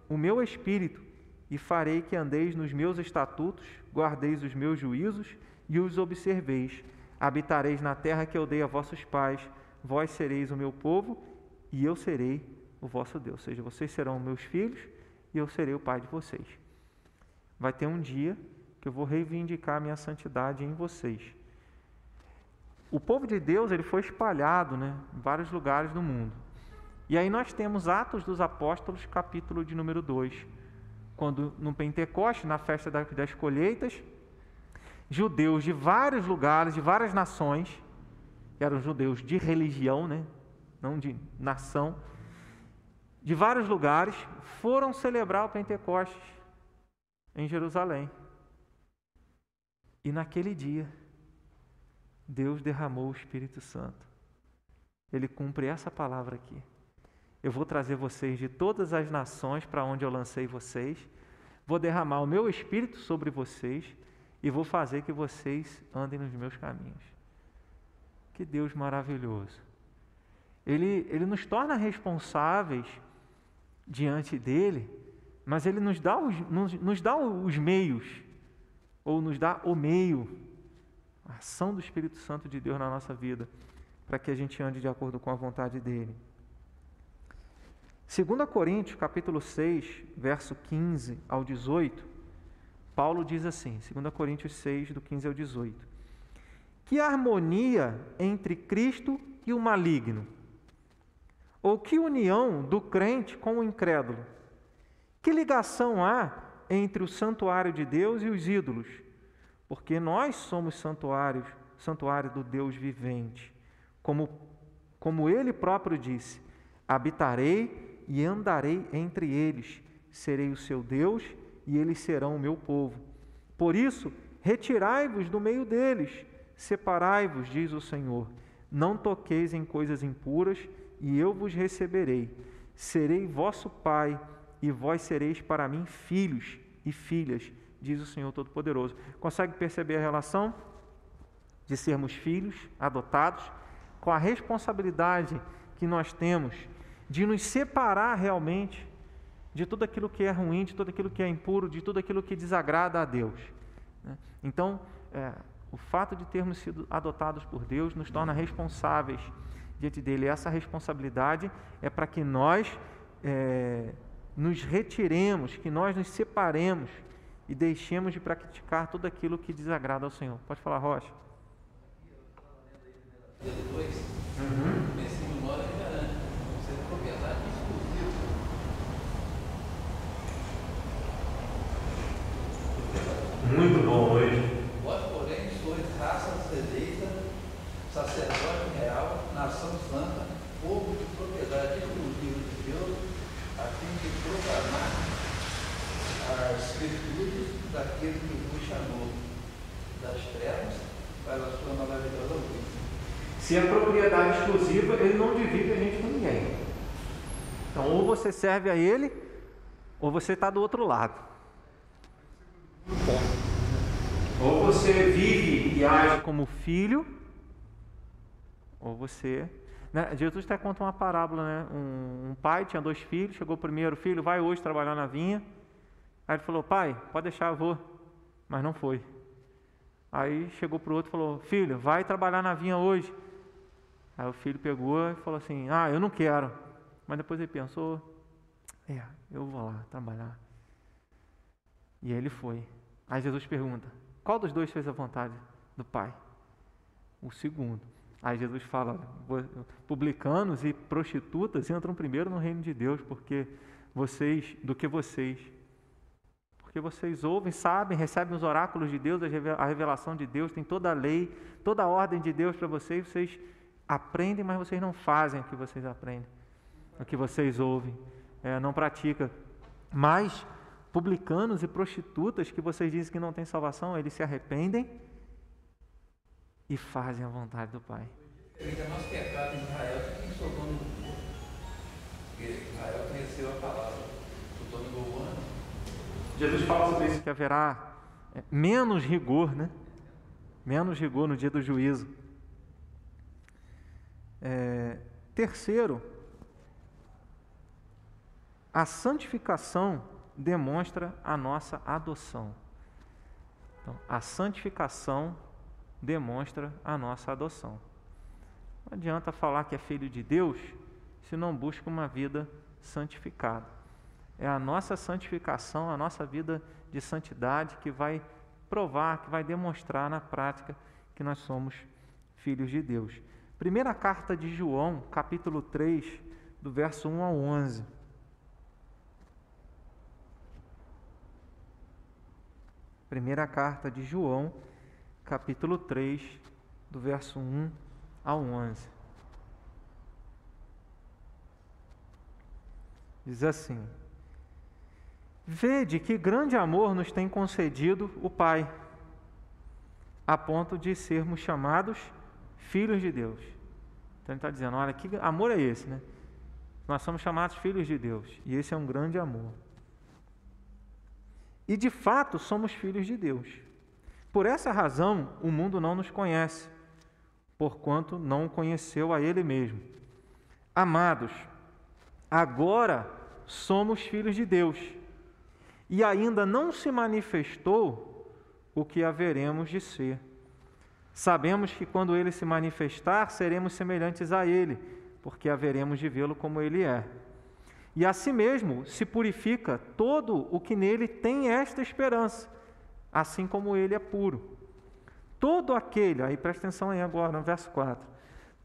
o meu espírito e farei que andeis nos meus estatutos, guardeis os meus juízos e os observeis. Habitareis na terra que eu dei a vossos pais, vós sereis o meu povo e eu serei o vosso Deus. Ou seja, vocês serão meus filhos e eu serei o pai de vocês. Vai ter um dia que eu vou reivindicar a minha santidade em vocês. O povo de Deus ele foi espalhado né, em vários lugares do mundo. E aí nós temos Atos dos Apóstolos, capítulo de número 2, quando no Pentecoste, na festa das colheitas, judeus de vários lugares, de várias nações, eram judeus de religião, né? não de nação, de vários lugares, foram celebrar o Pentecostes em Jerusalém. E naquele dia, Deus derramou o Espírito Santo. Ele cumpre essa palavra aqui. Eu vou trazer vocês de todas as nações para onde eu lancei vocês, vou derramar o meu Espírito sobre vocês e vou fazer que vocês andem nos meus caminhos. Que Deus maravilhoso. Ele, ele nos torna responsáveis diante dele, mas ele nos dá os, nos, nos dá os meios, ou nos dá o meio, a ação do Espírito Santo de Deus na nossa vida, para que a gente ande de acordo com a vontade dele. 2 Coríntios, capítulo 6, verso 15 ao 18, Paulo diz assim, 2 Coríntios 6, do 15 ao 18: Que harmonia entre Cristo e o maligno? Ou que união do crente com o incrédulo? Que ligação há entre o santuário de Deus e os ídolos? Porque nós somos santuários, santuário do Deus vivente. Como, como ele próprio disse: habitarei e andarei entre eles, serei o seu Deus e eles serão o meu povo. Por isso, retirai-vos do meio deles, separai-vos, diz o Senhor. Não toqueis em coisas impuras, e eu vos receberei. Serei vosso pai, e vós sereis para mim filhos e filhas, diz o Senhor Todo-Poderoso. Consegue perceber a relação de sermos filhos adotados com a responsabilidade que nós temos de nos separar realmente de tudo aquilo que é ruim, de tudo aquilo que é impuro, de tudo aquilo que desagrada a Deus. Né? Então, é, o fato de termos sido adotados por Deus nos torna responsáveis diante dele. Essa responsabilidade é para que nós é, nos retiremos, que nós nos separemos e deixemos de praticar tudo aquilo que desagrada ao Senhor. Pode falar, Rocha. Muito bom hoje. Vós, porém, sois raça eleita, sacerdote real, nação santa, povo de propriedade exclusiva de Deus, a fim de proclamar as virtudes daquele que vos chamou das trevas para a sua maravilhosa luz. Se é propriedade exclusiva, ele não divide a gente com ninguém. Então, ou você serve a ele, ou você está do outro lado. Ou você vive e age como filho, ou você. Né? Jesus até conta uma parábola, né? Um, um, pai tinha dois filhos, chegou o primeiro filho, vai hoje trabalhar na vinha. Aí ele falou, pai, pode deixar, eu vou. Mas não foi. Aí chegou para o outro e falou, filho, vai trabalhar na vinha hoje. Aí o filho pegou e falou assim, ah, eu não quero. Mas depois ele pensou, é, eu vou lá trabalhar. E ele foi. Aí Jesus pergunta: qual dos dois fez a vontade do Pai? O segundo. Aí Jesus fala: publicanos e prostitutas entram primeiro no reino de Deus, porque vocês, do que vocês. Porque vocês ouvem, sabem, recebem os oráculos de Deus, a revelação de Deus, tem toda a lei, toda a ordem de Deus para vocês, vocês aprendem, mas vocês não fazem o que vocês aprendem, o que vocês ouvem, é, não praticam. Mas publicanos e prostitutas que vocês dizem que não têm salvação, eles se arrependem e fazem a vontade do Pai. É nosso pecado em Israel que Sodoma e Israel conheceu a palavra. Sodoma e Gomorra. Jesus fala sobre isso, que haverá é, menos rigor, né? Menos rigor no dia do juízo. É, terceiro, a santificação demonstra a nossa adoção. Então, a santificação demonstra a nossa adoção. Não adianta falar que é filho de Deus se não busca uma vida santificada. É a nossa santificação, a nossa vida de santidade que vai provar, que vai demonstrar na prática que nós somos filhos de Deus. Primeira carta de João, capítulo 3, do verso 1 ao 11. Primeira carta de João, capítulo 3, do verso 1 ao 11. Diz assim: Vede que grande amor nos tem concedido o Pai, a ponto de sermos chamados filhos de Deus. Então ele está dizendo: olha, que amor é esse, né? Nós somos chamados filhos de Deus, e esse é um grande amor. E de fato somos filhos de Deus. Por essa razão, o mundo não nos conhece, porquanto não conheceu a Ele mesmo. Amados, agora somos filhos de Deus, e ainda não se manifestou o que haveremos de ser. Sabemos que quando ele se manifestar, seremos semelhantes a ele, porque haveremos de vê-lo como ele é. E assim mesmo se purifica todo o que nele tem esta esperança, assim como ele é puro. Todo aquele, aí presta atenção aí agora no verso 4.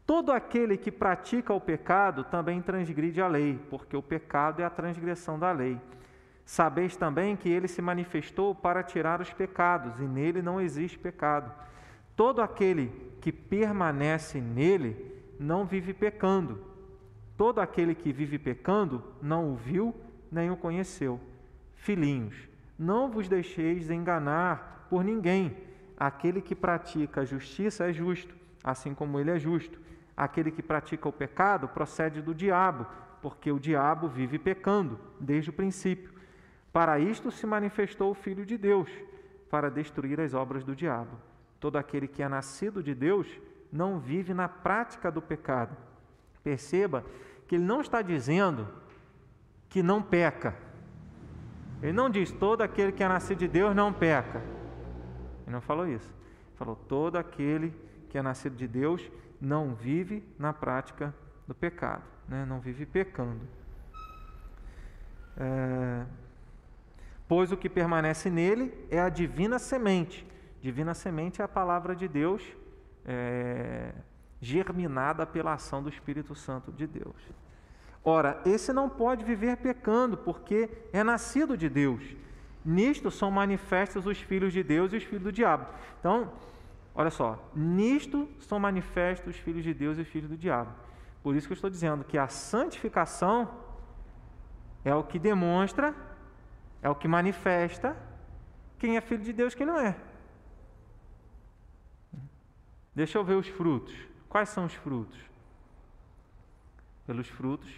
Todo aquele que pratica o pecado também transgride a lei, porque o pecado é a transgressão da lei. Sabeis também que ele se manifestou para tirar os pecados, e nele não existe pecado. Todo aquele que permanece nele não vive pecando. Todo aquele que vive pecando não o viu nem o conheceu. Filhinhos, não vos deixeis enganar por ninguém. Aquele que pratica a justiça é justo, assim como ele é justo. Aquele que pratica o pecado procede do diabo, porque o diabo vive pecando desde o princípio. Para isto se manifestou o Filho de Deus, para destruir as obras do diabo. Todo aquele que é nascido de Deus não vive na prática do pecado. Perceba que ele não está dizendo que não peca. Ele não diz todo aquele que é nascido de Deus não peca. Ele não falou isso. Ele falou todo aquele que é nascido de Deus não vive na prática do pecado, né? não vive pecando. É... Pois o que permanece nele é a divina semente. Divina semente é a palavra de Deus é, germinada pela ação do Espírito Santo de Deus. Ora, esse não pode viver pecando, porque é nascido de Deus. Nisto são manifestos os filhos de Deus e os filhos do diabo. Então, olha só, nisto são manifestos os filhos de Deus e os filhos do diabo. Por isso que eu estou dizendo que a santificação é o que demonstra, é o que manifesta quem é filho de Deus quem não é. Deixa eu ver os frutos. Quais são os frutos? Pelos frutos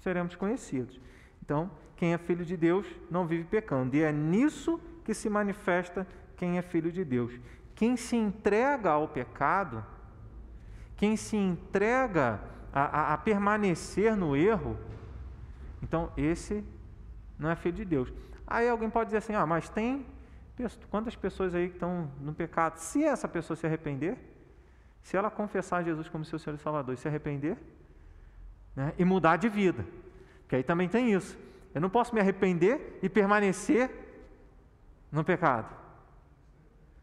seremos conhecidos. Então, quem é filho de Deus não vive pecando. E é nisso que se manifesta quem é filho de Deus. Quem se entrega ao pecado, quem se entrega a, a, a permanecer no erro, então esse não é filho de Deus. Aí alguém pode dizer assim: ah, mas tem quantas pessoas aí que estão no pecado? Se essa pessoa se arrepender, se ela confessar Jesus como seu Senhor e Salvador e se arrepender, né, e mudar de vida. Porque aí também tem isso. Eu não posso me arrepender e permanecer no pecado.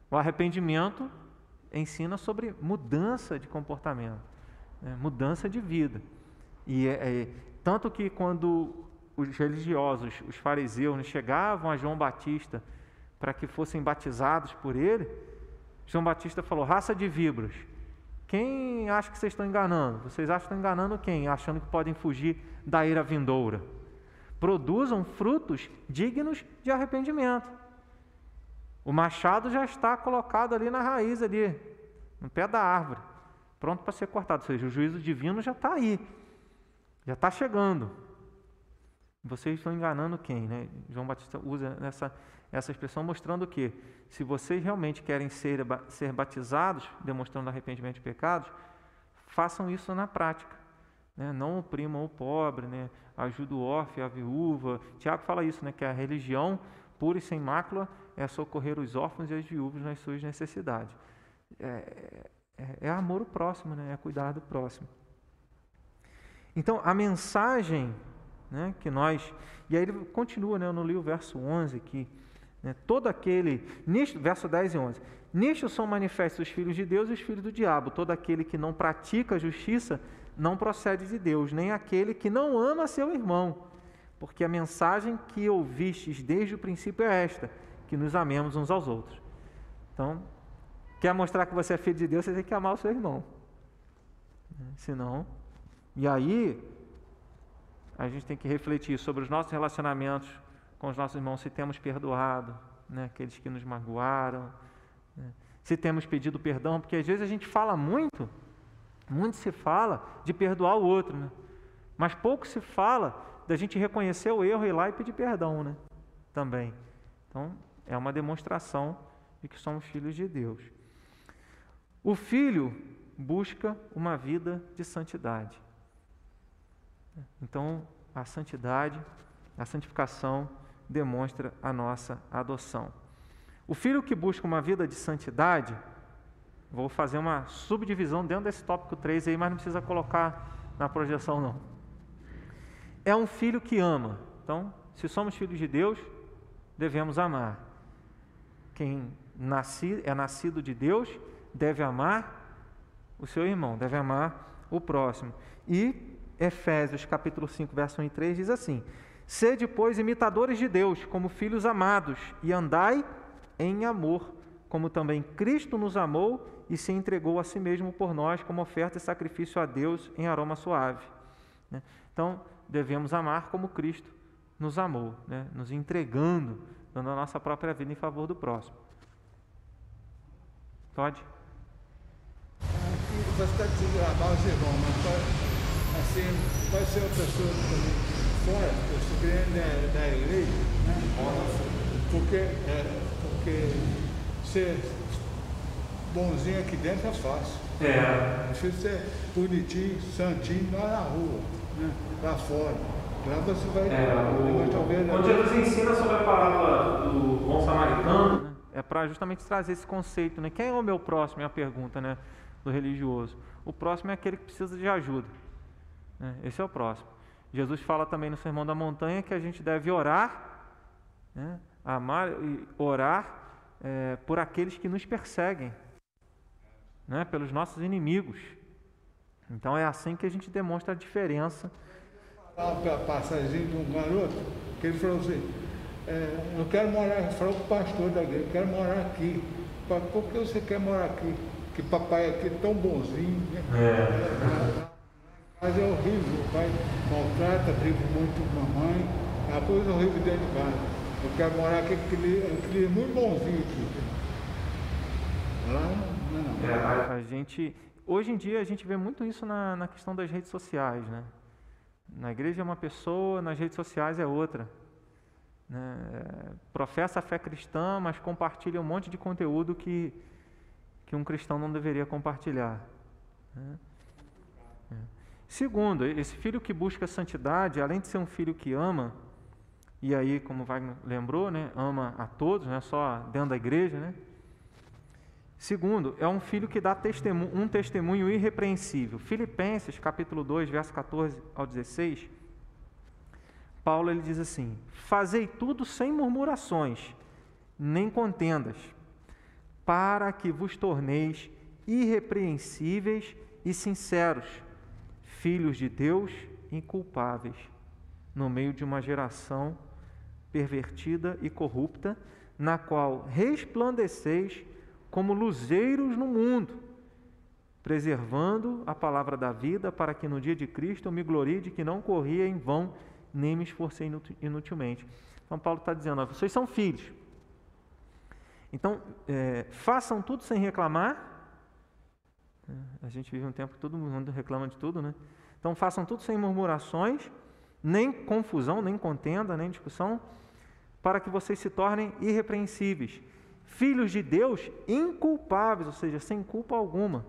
O arrependimento ensina sobre mudança de comportamento, né, mudança de vida. E é, é, tanto que quando os religiosos, os fariseus, chegavam a João Batista para que fossem batizados por ele, João Batista falou: raça de víboras, quem acha que vocês estão enganando? Vocês acham que estão enganando quem? Achando que podem fugir da ira vindoura. Produzam frutos dignos de arrependimento. O machado já está colocado ali na raiz, ali, no pé da árvore, pronto para ser cortado. Ou seja, o juízo divino já está aí, já está chegando. Vocês estão enganando quem? Né? João Batista usa essa, essa expressão mostrando que, se vocês realmente querem ser, ser batizados, demonstrando arrependimento de pecados, façam isso na prática. Né? Não oprimam o pobre, né? ajude o órfão, a viúva. Tiago fala isso, né? que a religião pura e sem mácula é socorrer os órfãos e as viúvas nas suas necessidades. é, é, é amor o próximo, né? é cuidar do próximo. Então, a mensagem né, que nós. E aí ele continua, né, eu não li o verso 11 aqui. Né, todo aquele. Nisto, verso 10 e 11. Nisto são manifestos os filhos de Deus e os filhos do diabo. Todo aquele que não pratica a justiça não procede de Deus, nem aquele que não ama seu irmão. Porque a mensagem que ouvistes desde o princípio é esta: que nos amemos uns aos outros. Então, quer mostrar que você é filho de Deus, você tem que amar o seu irmão. Senão. E aí, a gente tem que refletir sobre os nossos relacionamentos com os nossos irmãos, se temos perdoado né, aqueles que nos magoaram, né, se temos pedido perdão, porque às vezes a gente fala muito, muito se fala de perdoar o outro, né, mas pouco se fala da gente reconhecer o erro e ir lá e pedir perdão né, também. Então, é uma demonstração de que somos filhos de Deus. O filho busca uma vida de santidade. Então, a santidade, a santificação demonstra a nossa adoção. O filho que busca uma vida de santidade, vou fazer uma subdivisão dentro desse tópico 3 aí, mas não precisa colocar na projeção não. É um filho que ama. Então, se somos filhos de Deus, devemos amar. Quem é nascido de Deus deve amar o seu irmão, deve amar o próximo. E Efésios capítulo 5, verso 1 e 3 diz assim: Sede, pois, imitadores de Deus, como filhos amados, e andai em amor, como também Cristo nos amou e se entregou a si mesmo por nós como oferta e sacrifício a Deus em aroma suave. Né? Então, devemos amar como Cristo nos amou, né? nos entregando, dando a nossa própria vida em favor do próximo. Pode? Aqui você está dizendo mas assim, pode ser uma pessoa também fora, eu sou crente da, da igreja, né? Porque, é, porque ser bonzinho aqui dentro é fácil. É. É difícil ser bonitinho, santinho lá na rua, né? lá fora. Lá você vai é, o, Quando Jesus ensina sobre a parábola do bom samaritano, é para justamente trazer esse conceito, né? Quem é o meu próximo? É a pergunta, né? Do religioso. O próximo é aquele que precisa de ajuda. Né? Esse é o próximo. Jesus fala também no Sermão da Montanha que a gente deve orar, né? amar e orar é, por aqueles que nos perseguem, né? pelos nossos inimigos. Então é assim que a gente demonstra a diferença. A passagem de um garoto que ele falou assim: é, Eu quero morar, falou com o pastor da igreja, eu quero morar aqui. Por que você quer morar aqui? Que papai aqui é tão bonzinho. Né? É. Mas é horrível, o pai maltrata, briga muito com a mamãe, é uma coisa horrível dentro de casa. Eu quero morar aqui, aquele, aquele muito bonzinho aqui. Lá não, não. É, a, a, gente, hoje em dia a gente vê muito isso na, na questão das redes sociais, né? Na igreja é uma pessoa, nas redes sociais é outra. Né? É, professa a fé cristã, mas compartilha um monte de conteúdo que, que um cristão não deveria compartilhar. Né? É. Segundo, esse filho que busca santidade, além de ser um filho que ama, e aí, como Wagner lembrou, né, ama a todos, não é só dentro da igreja, né? Segundo, é um filho que dá testemunho, um testemunho irrepreensível. Filipenses, capítulo 2, verso 14 ao 16, Paulo ele diz assim: Fazei tudo sem murmurações, nem contendas, para que vos torneis irrepreensíveis e sinceros, filhos de Deus inculpáveis, no meio de uma geração pervertida e corrupta, na qual resplandeceis como luzeiros no mundo, preservando a palavra da vida, para que no dia de Cristo eu me glorie de que não corria em vão, nem me esforcei inutilmente. Então, Paulo está dizendo: ó, vocês são filhos. Então, é, façam tudo sem reclamar, a gente vive um tempo que todo mundo reclama de tudo, né? Então façam tudo sem murmurações, nem confusão, nem contenda, nem discussão, para que vocês se tornem irrepreensíveis, filhos de Deus inculpáveis, ou seja, sem culpa alguma.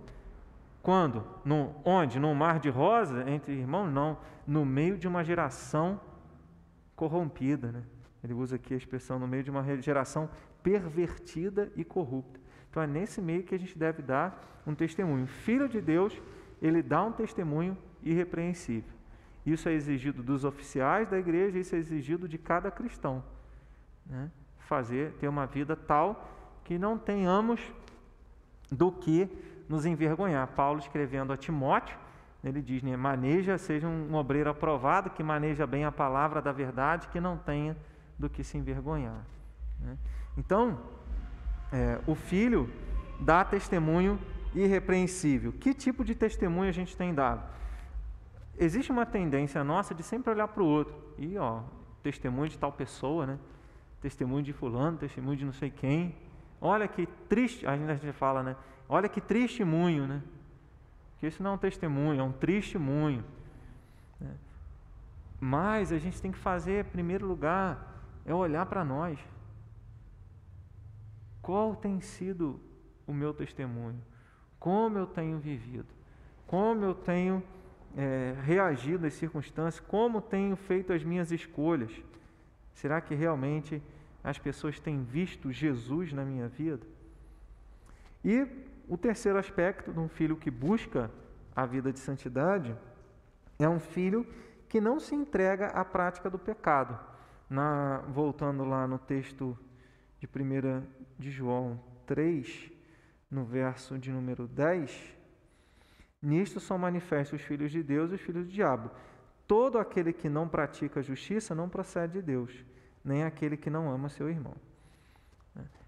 Quando? No, onde? No mar de rosa entre irmãos? Não. No meio de uma geração corrompida. Né? Ele usa aqui a expressão no meio de uma geração pervertida e corrupta. Então é nesse meio que a gente deve dar um testemunho. Filho de Deus, ele dá um testemunho irrepreensível. Isso é exigido dos oficiais da igreja, isso é exigido de cada cristão. Né? Fazer, ter uma vida tal que não tenhamos do que nos envergonhar. Paulo escrevendo a Timóteo, ele diz, né, maneja, seja um obreiro aprovado, que maneja bem a palavra da verdade, que não tenha do que se envergonhar. Né? Então, é, o filho dá testemunho irrepreensível. Que tipo de testemunho a gente tem dado? Existe uma tendência nossa de sempre olhar para o outro. E, ó, testemunho de tal pessoa, né? Testemunho de fulano, testemunho de não sei quem. Olha que triste, a gente fala, né? Olha que testemunho, né? Que isso não é um testemunho, é um testemunho. Né? Mas a gente tem que fazer, em primeiro lugar, é olhar para nós. Qual tem sido o meu testemunho? Como eu tenho vivido? Como eu tenho é, reagido às circunstâncias? Como tenho feito as minhas escolhas? Será que realmente as pessoas têm visto Jesus na minha vida? E o terceiro aspecto de um filho que busca a vida de santidade é um filho que não se entrega à prática do pecado. Na, voltando lá no texto de 1 de João 3, no verso de número 10, nisto são manifestos os filhos de Deus e os filhos do diabo. Todo aquele que não pratica a justiça não procede de Deus, nem aquele que não ama seu irmão.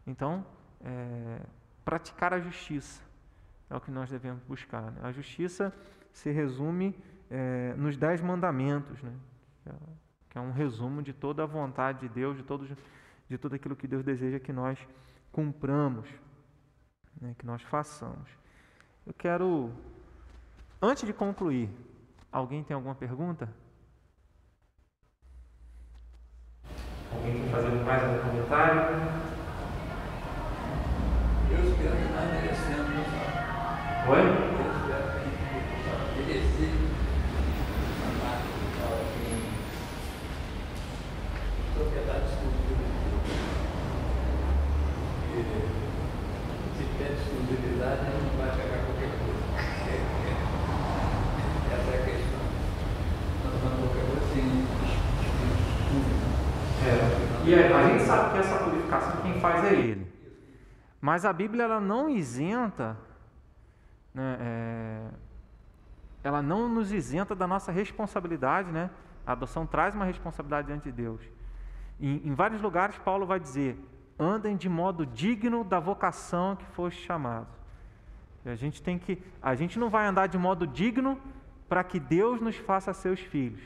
Então, é, praticar a justiça é o que nós devemos buscar. Né? A justiça se resume é, nos dez mandamentos, né? que é um resumo de toda a vontade de Deus, de, todos, de tudo aquilo que Deus deseja que nós cumpramos, né? que nós façamos. Eu quero, antes de concluir, alguém tem alguma pergunta? Alguém quer fazer mais um comentário? Eu espero que nós merecemos. Oi? Eu espero que a gente merecer propriedade exclusiva de Deus. Porque se tiver exclusividade, a gente vai pegar qualquer coisa. É, é. Essa é a questão. Nós vamos qualquer coisa sem É. E a, a gente sabe que essa purificação quem faz é Ele. Mas a Bíblia ela não isenta, né, é, ela não nos isenta da nossa responsabilidade, né? A adoção traz uma responsabilidade diante de Deus. Em, em vários lugares Paulo vai dizer: andem de modo digno da vocação que foste chamado. E a gente tem que, a gente não vai andar de modo digno para que Deus nos faça seus filhos,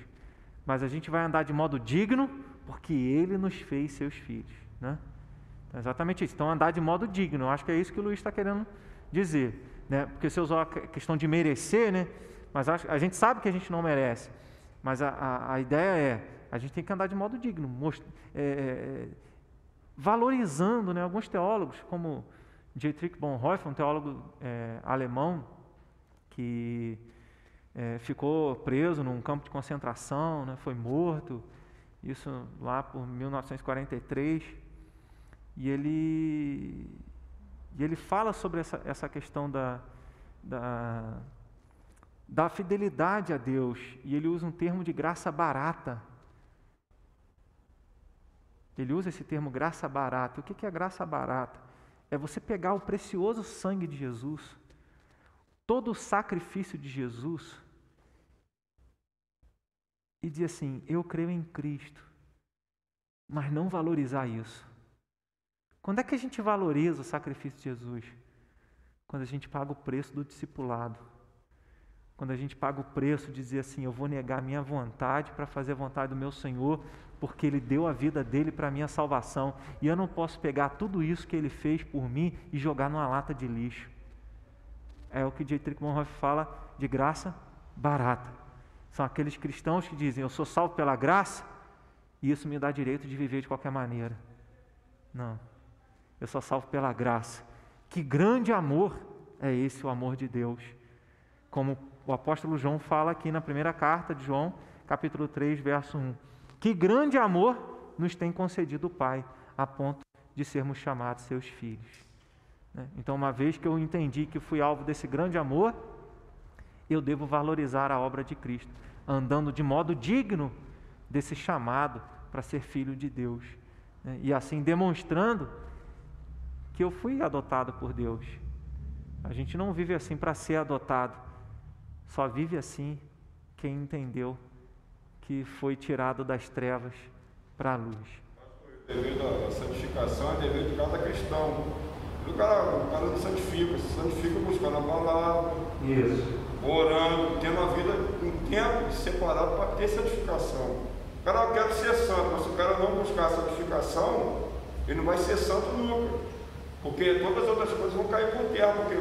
mas a gente vai andar de modo digno porque Ele nos fez seus filhos, né? É exatamente isso. Então, andar de modo digno. Eu acho que é isso que o Luiz está querendo dizer. Né? Porque você usou a questão de merecer, né? mas a gente sabe que a gente não merece. Mas a, a, a ideia é, a gente tem que andar de modo digno, most, é, é, valorizando né? alguns teólogos, como Dietrich Bonhoeffer, um teólogo é, alemão, que é, ficou preso num campo de concentração, né? foi morto, isso lá por 1943. E ele, e ele fala sobre essa, essa questão da, da, da fidelidade a Deus, e ele usa um termo de graça barata. Ele usa esse termo graça barata. O que é graça barata? É você pegar o precioso sangue de Jesus, todo o sacrifício de Jesus, e dizer assim: Eu creio em Cristo, mas não valorizar isso. Quando é que a gente valoriza o sacrifício de Jesus? Quando a gente paga o preço do discipulado. Quando a gente paga o preço de dizer assim: eu vou negar minha vontade para fazer a vontade do meu Senhor, porque Ele deu a vida dele para a minha salvação. E eu não posso pegar tudo isso que Ele fez por mim e jogar numa lata de lixo. É o que Dietrich Bonhoeffer fala de graça barata. São aqueles cristãos que dizem: eu sou salvo pela graça e isso me dá direito de viver de qualquer maneira. Não. Eu sou salvo pela graça. Que grande amor é esse, o amor de Deus. Como o apóstolo João fala aqui na primeira carta de João, capítulo 3, verso 1. Que grande amor nos tem concedido o Pai, a ponto de sermos chamados seus filhos. Né? Então, uma vez que eu entendi que fui alvo desse grande amor, eu devo valorizar a obra de Cristo, andando de modo digno desse chamado para ser filho de Deus. Né? E assim demonstrando que eu fui adotado por Deus. A gente não vive assim para ser adotado, só vive assim quem entendeu que foi tirado das trevas para a luz. Devido à santificação é devido de cada cristão. O cara, o cara não santifica, se santifica buscando a palavra, Isso. orando, tendo a vida um tempo separado para ter santificação. O cara, eu quero ser santo, mas se o cara não buscar a santificação, ele não vai ser santo nunca. Porque todas as outras coisas vão cair por terra, porque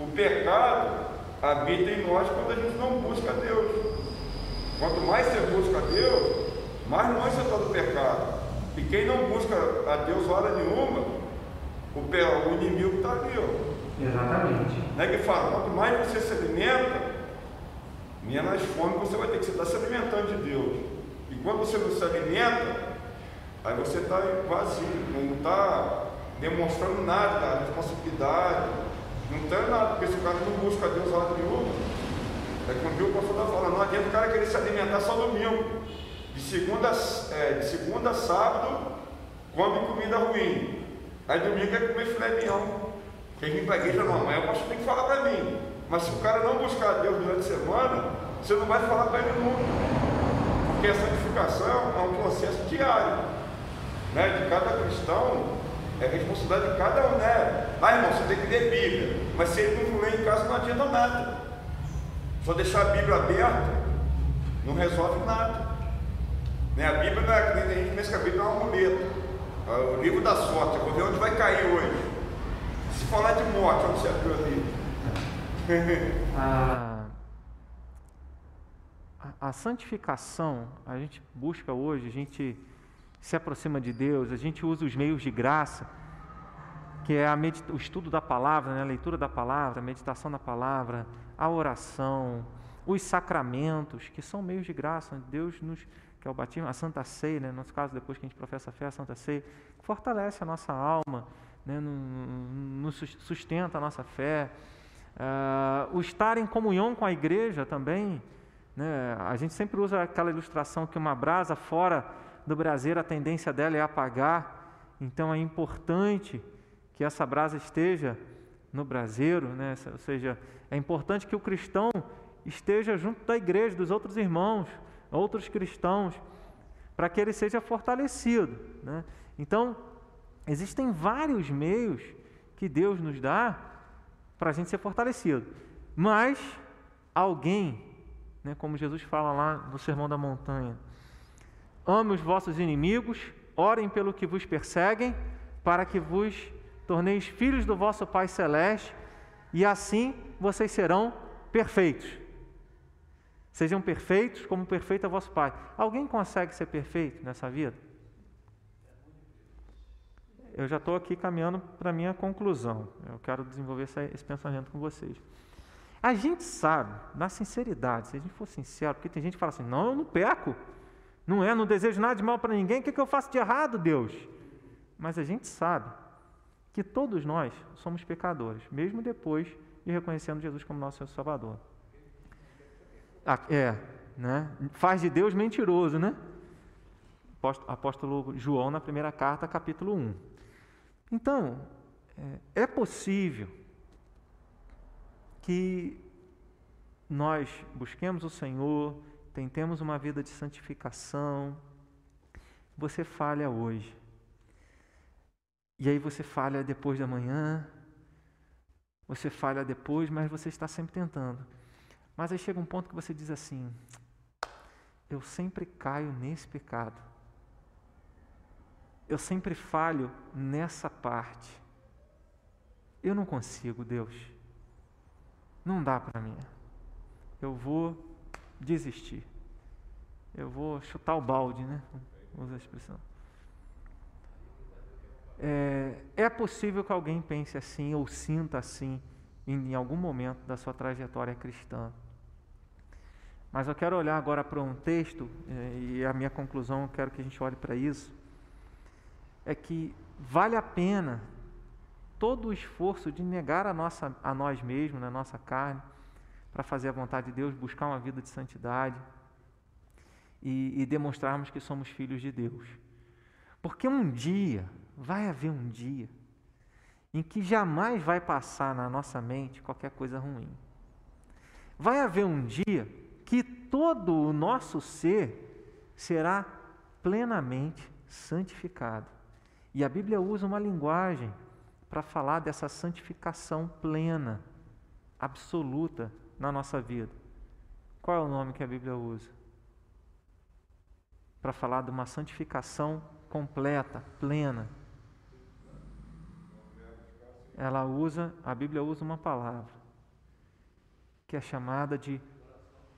o pecado habita em nós quando a gente não busca Deus. Quanto mais você busca Deus, mais longe você está do pecado. E quem não busca a Deus hora nenhuma, o, pe- o inimigo está ali. Ó. Exatamente. Não é que fala, quanto mais você se alimenta, menos fome você vai ter que você está se alimentando de Deus. E quando você não se alimenta, aí você está vazio, não está demonstrando nada da responsabilidade, não tem nada, porque se o cara não busca Deus hora nenhuma, é como viu o pastor está falando, não adianta o cara querer se alimentar só domingo. De segunda, é, de segunda a sábado, come comida ruim. Aí domingo é comer filé mignon. Quem vem para a igreja não, amanhã o pastor tem que falar para mim. Mas se o cara não buscar Deus durante a semana, você não vai falar para ele nunca. Porque a santificação é um processo diário. Né? De cada cristão, é responsabilidade de cada um, né? Ah, irmão, você tem que ler Bíblia. Mas se ele não ler em casa, não adianta nada. Só deixar a Bíblia aberta não resolve nada. Né? A Bíblia não é a gente pensa que a Bíblia é um amuleto. É o livro da sorte, eu vou ver onde vai cair hoje. Se falar de morte, onde você abriu? A, a- a santificação, a gente busca hoje, a gente se aproxima de Deus, a gente usa os meios de graça, que é o estudo da palavra, né, a leitura da palavra, a meditação da palavra, a oração, os sacramentos, que são meios de graça, onde Deus nos, que é o batismo, a Santa Ceia, né, no nosso caso, depois que a gente professa a fé, a Santa Ceia, fortalece a nossa alma, né, no- nos sus- sustenta a nossa fé, ah, o estar em comunhão com a igreja também. Né? A gente sempre usa aquela ilustração que uma brasa fora do braseiro, a tendência dela é apagar. Então é importante que essa brasa esteja no braseiro, né? ou seja, é importante que o cristão esteja junto da igreja, dos outros irmãos, outros cristãos, para que ele seja fortalecido. Né? Então, existem vários meios que Deus nos dá para a gente ser fortalecido. Mas alguém, né, como Jesus fala lá no Sermão da Montanha, ame os vossos inimigos, orem pelo que vos perseguem, para que vos torneis filhos do vosso Pai Celeste, e assim vocês serão perfeitos. Sejam perfeitos como perfeito é vosso Pai. Alguém consegue ser perfeito nessa vida? Eu já estou aqui caminhando para a minha conclusão. Eu quero desenvolver esse pensamento com vocês. A gente sabe, na sinceridade, se a gente for sincero, porque tem gente que fala assim: não, eu não peco, não é, não desejo nada de mal para ninguém, o que, que eu faço de errado, Deus? Mas a gente sabe que todos nós somos pecadores, mesmo depois de reconhecendo Jesus como nosso Salvador. Ah, é, né? Faz de Deus mentiroso, né? Apóstolo- Apóstolo João na primeira carta, capítulo 1. Então, é, é possível que nós busquemos o Senhor, tentemos uma vida de santificação. Você falha hoje. E aí você falha depois da manhã. Você falha depois, mas você está sempre tentando. Mas aí chega um ponto que você diz assim: eu sempre caio nesse pecado. Eu sempre falho nessa parte. Eu não consigo, Deus. Não dá para mim. Eu vou desistir. Eu vou chutar o balde, né? Usa a expressão. É, é possível que alguém pense assim ou sinta assim em, em algum momento da sua trajetória cristã. Mas eu quero olhar agora para um texto, eh, e a minha conclusão, eu quero que a gente olhe para isso, é que vale a pena todo o esforço de negar a, nossa, a nós mesmos, a nossa carne, para fazer a vontade de Deus, buscar uma vida de santidade e, e demonstrarmos que somos filhos de Deus. Porque um dia, vai haver um dia, em que jamais vai passar na nossa mente qualquer coisa ruim. Vai haver um dia que todo o nosso ser será plenamente santificado. E a Bíblia usa uma linguagem para falar dessa santificação plena, absoluta na nossa vida. Qual é o nome que a Bíblia usa? Para falar de uma santificação completa, plena. Ela usa, a Bíblia usa uma palavra que é chamada de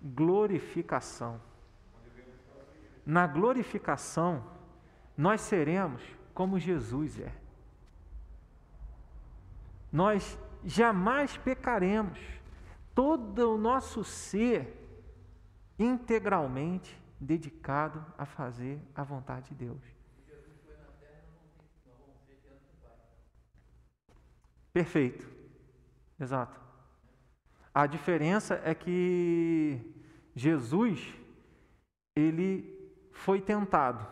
glorificação. Na glorificação, nós seremos como Jesus é. Nós jamais pecaremos. Todo o nosso ser integralmente dedicado a fazer a vontade de Deus. Perfeito. Exato. A diferença é que Jesus ele foi tentado.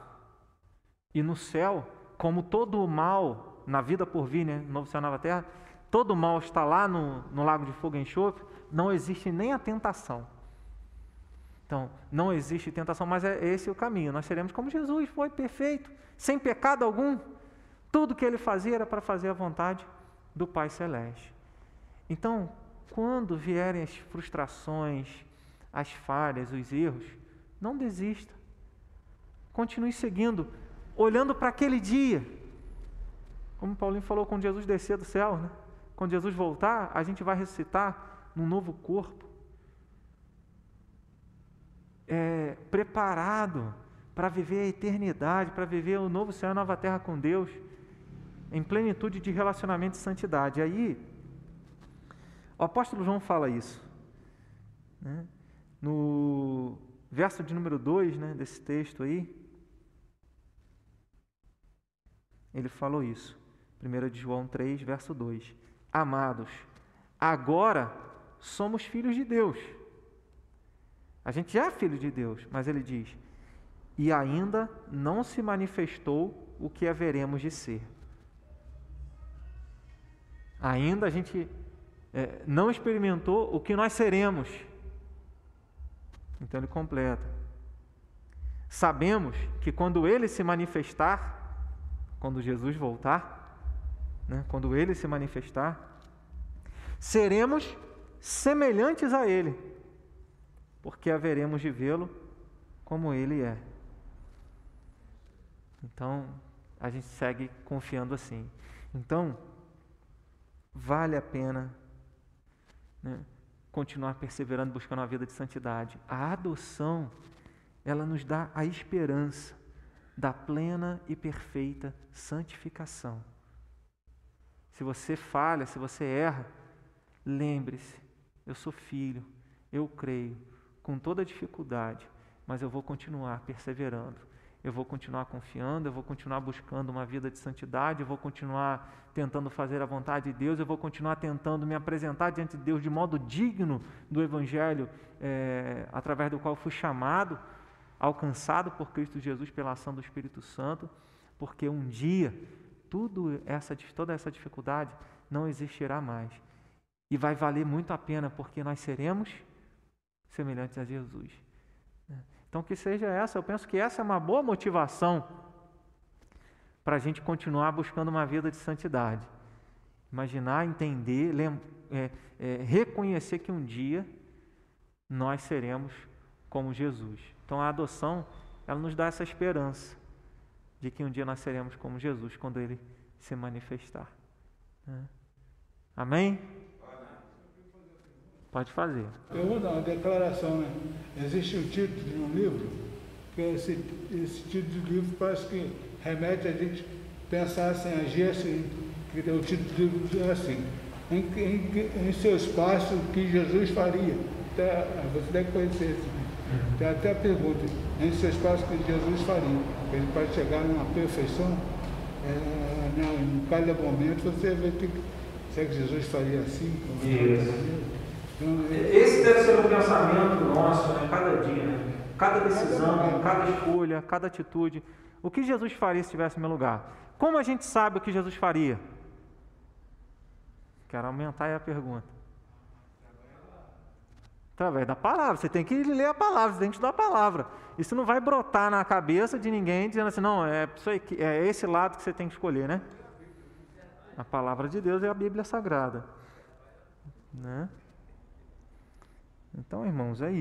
E no céu, como todo o mal na vida por vir, né, novo céu, nova terra, todo mal está lá no, no lago de fogo e enxofre, não existe nem a tentação. Então, não existe tentação, mas é esse o caminho. Nós seremos como Jesus, foi perfeito, sem pecado algum. Tudo que ele fazia era para fazer a vontade do Pai Celeste. Então, quando vierem as frustrações, as falhas, os erros, não desista. Continue seguindo, olhando para aquele dia. Como Paulinho falou, quando Jesus descer do céu, né? Quando Jesus voltar, a gente vai ressuscitar num novo corpo. É, preparado para viver a eternidade, para viver o novo céu e a nova terra com Deus em plenitude de relacionamento e santidade. Aí, o apóstolo João fala isso. Né? No verso de número 2 né, desse texto aí, ele falou isso. 1 de João 3, verso 2. Amados, agora somos filhos de Deus. A gente é filho de Deus, mas ele diz: e ainda não se manifestou o que haveremos de ser. Ainda a gente é, não experimentou o que nós seremos. Então ele completa. Sabemos que quando ele se manifestar, quando Jesus voltar, né, quando ele se manifestar, seremos semelhantes a ele, porque haveremos de vê-lo como ele é. Então, a gente segue confiando assim. Então, vale a pena né, continuar perseverando, buscando uma vida de santidade. A adoção, ela nos dá a esperança da plena e perfeita santificação. Se você falha, se você erra, lembre-se: eu sou filho, eu creio, com toda dificuldade, mas eu vou continuar perseverando. Eu vou continuar confiando, eu vou continuar buscando uma vida de santidade, eu vou continuar tentando fazer a vontade de Deus, eu vou continuar tentando me apresentar diante de Deus de modo digno do Evangelho é, através do qual fui chamado, alcançado por Cristo Jesus pela ação do Espírito Santo, porque um dia tudo essa, toda essa dificuldade não existirá mais. E vai valer muito a pena, porque nós seremos semelhantes a Jesus. Então, que seja essa, eu penso que essa é uma boa motivação para a gente continuar buscando uma vida de santidade. Imaginar, entender, é, é, reconhecer que um dia nós seremos como Jesus. Então, a adoção, ela nos dá essa esperança de que um dia nós seremos como Jesus quando Ele se manifestar. Né? Amém? Pode fazer. Eu vou dar uma declaração, né? Existe um título de um livro, que esse, esse título de livro parece que remete a gente pensar assim, agir assim, que o título do livro é assim, em, em, em seus passos o que Jesus faria. Até, você deve conhecer livro. Tem até a pergunta, passos o que Jesus faria. Ele pode chegar numa perfeição. é, não, em cada momento você vai ter que. Será que Jesus faria assim? Isso. Então, é- Esse deve ser o pensamento nosso, né? Cada dia, né? Cada decisão, cada escolha, cada atitude. O que Jesus faria se estivesse no meu lugar? Como a gente sabe o que Jesus faria? Quero aumentar aí a pergunta. Através da palavra. Você tem que ler a palavra, você tem que estudar a palavra. Isso não vai brotar na cabeça de ninguém dizendo assim, não, é, é esse lado que você tem que escolher, né? A palavra de Deus é a Bíblia Sagrada. Né? Então, irmãos, é isso.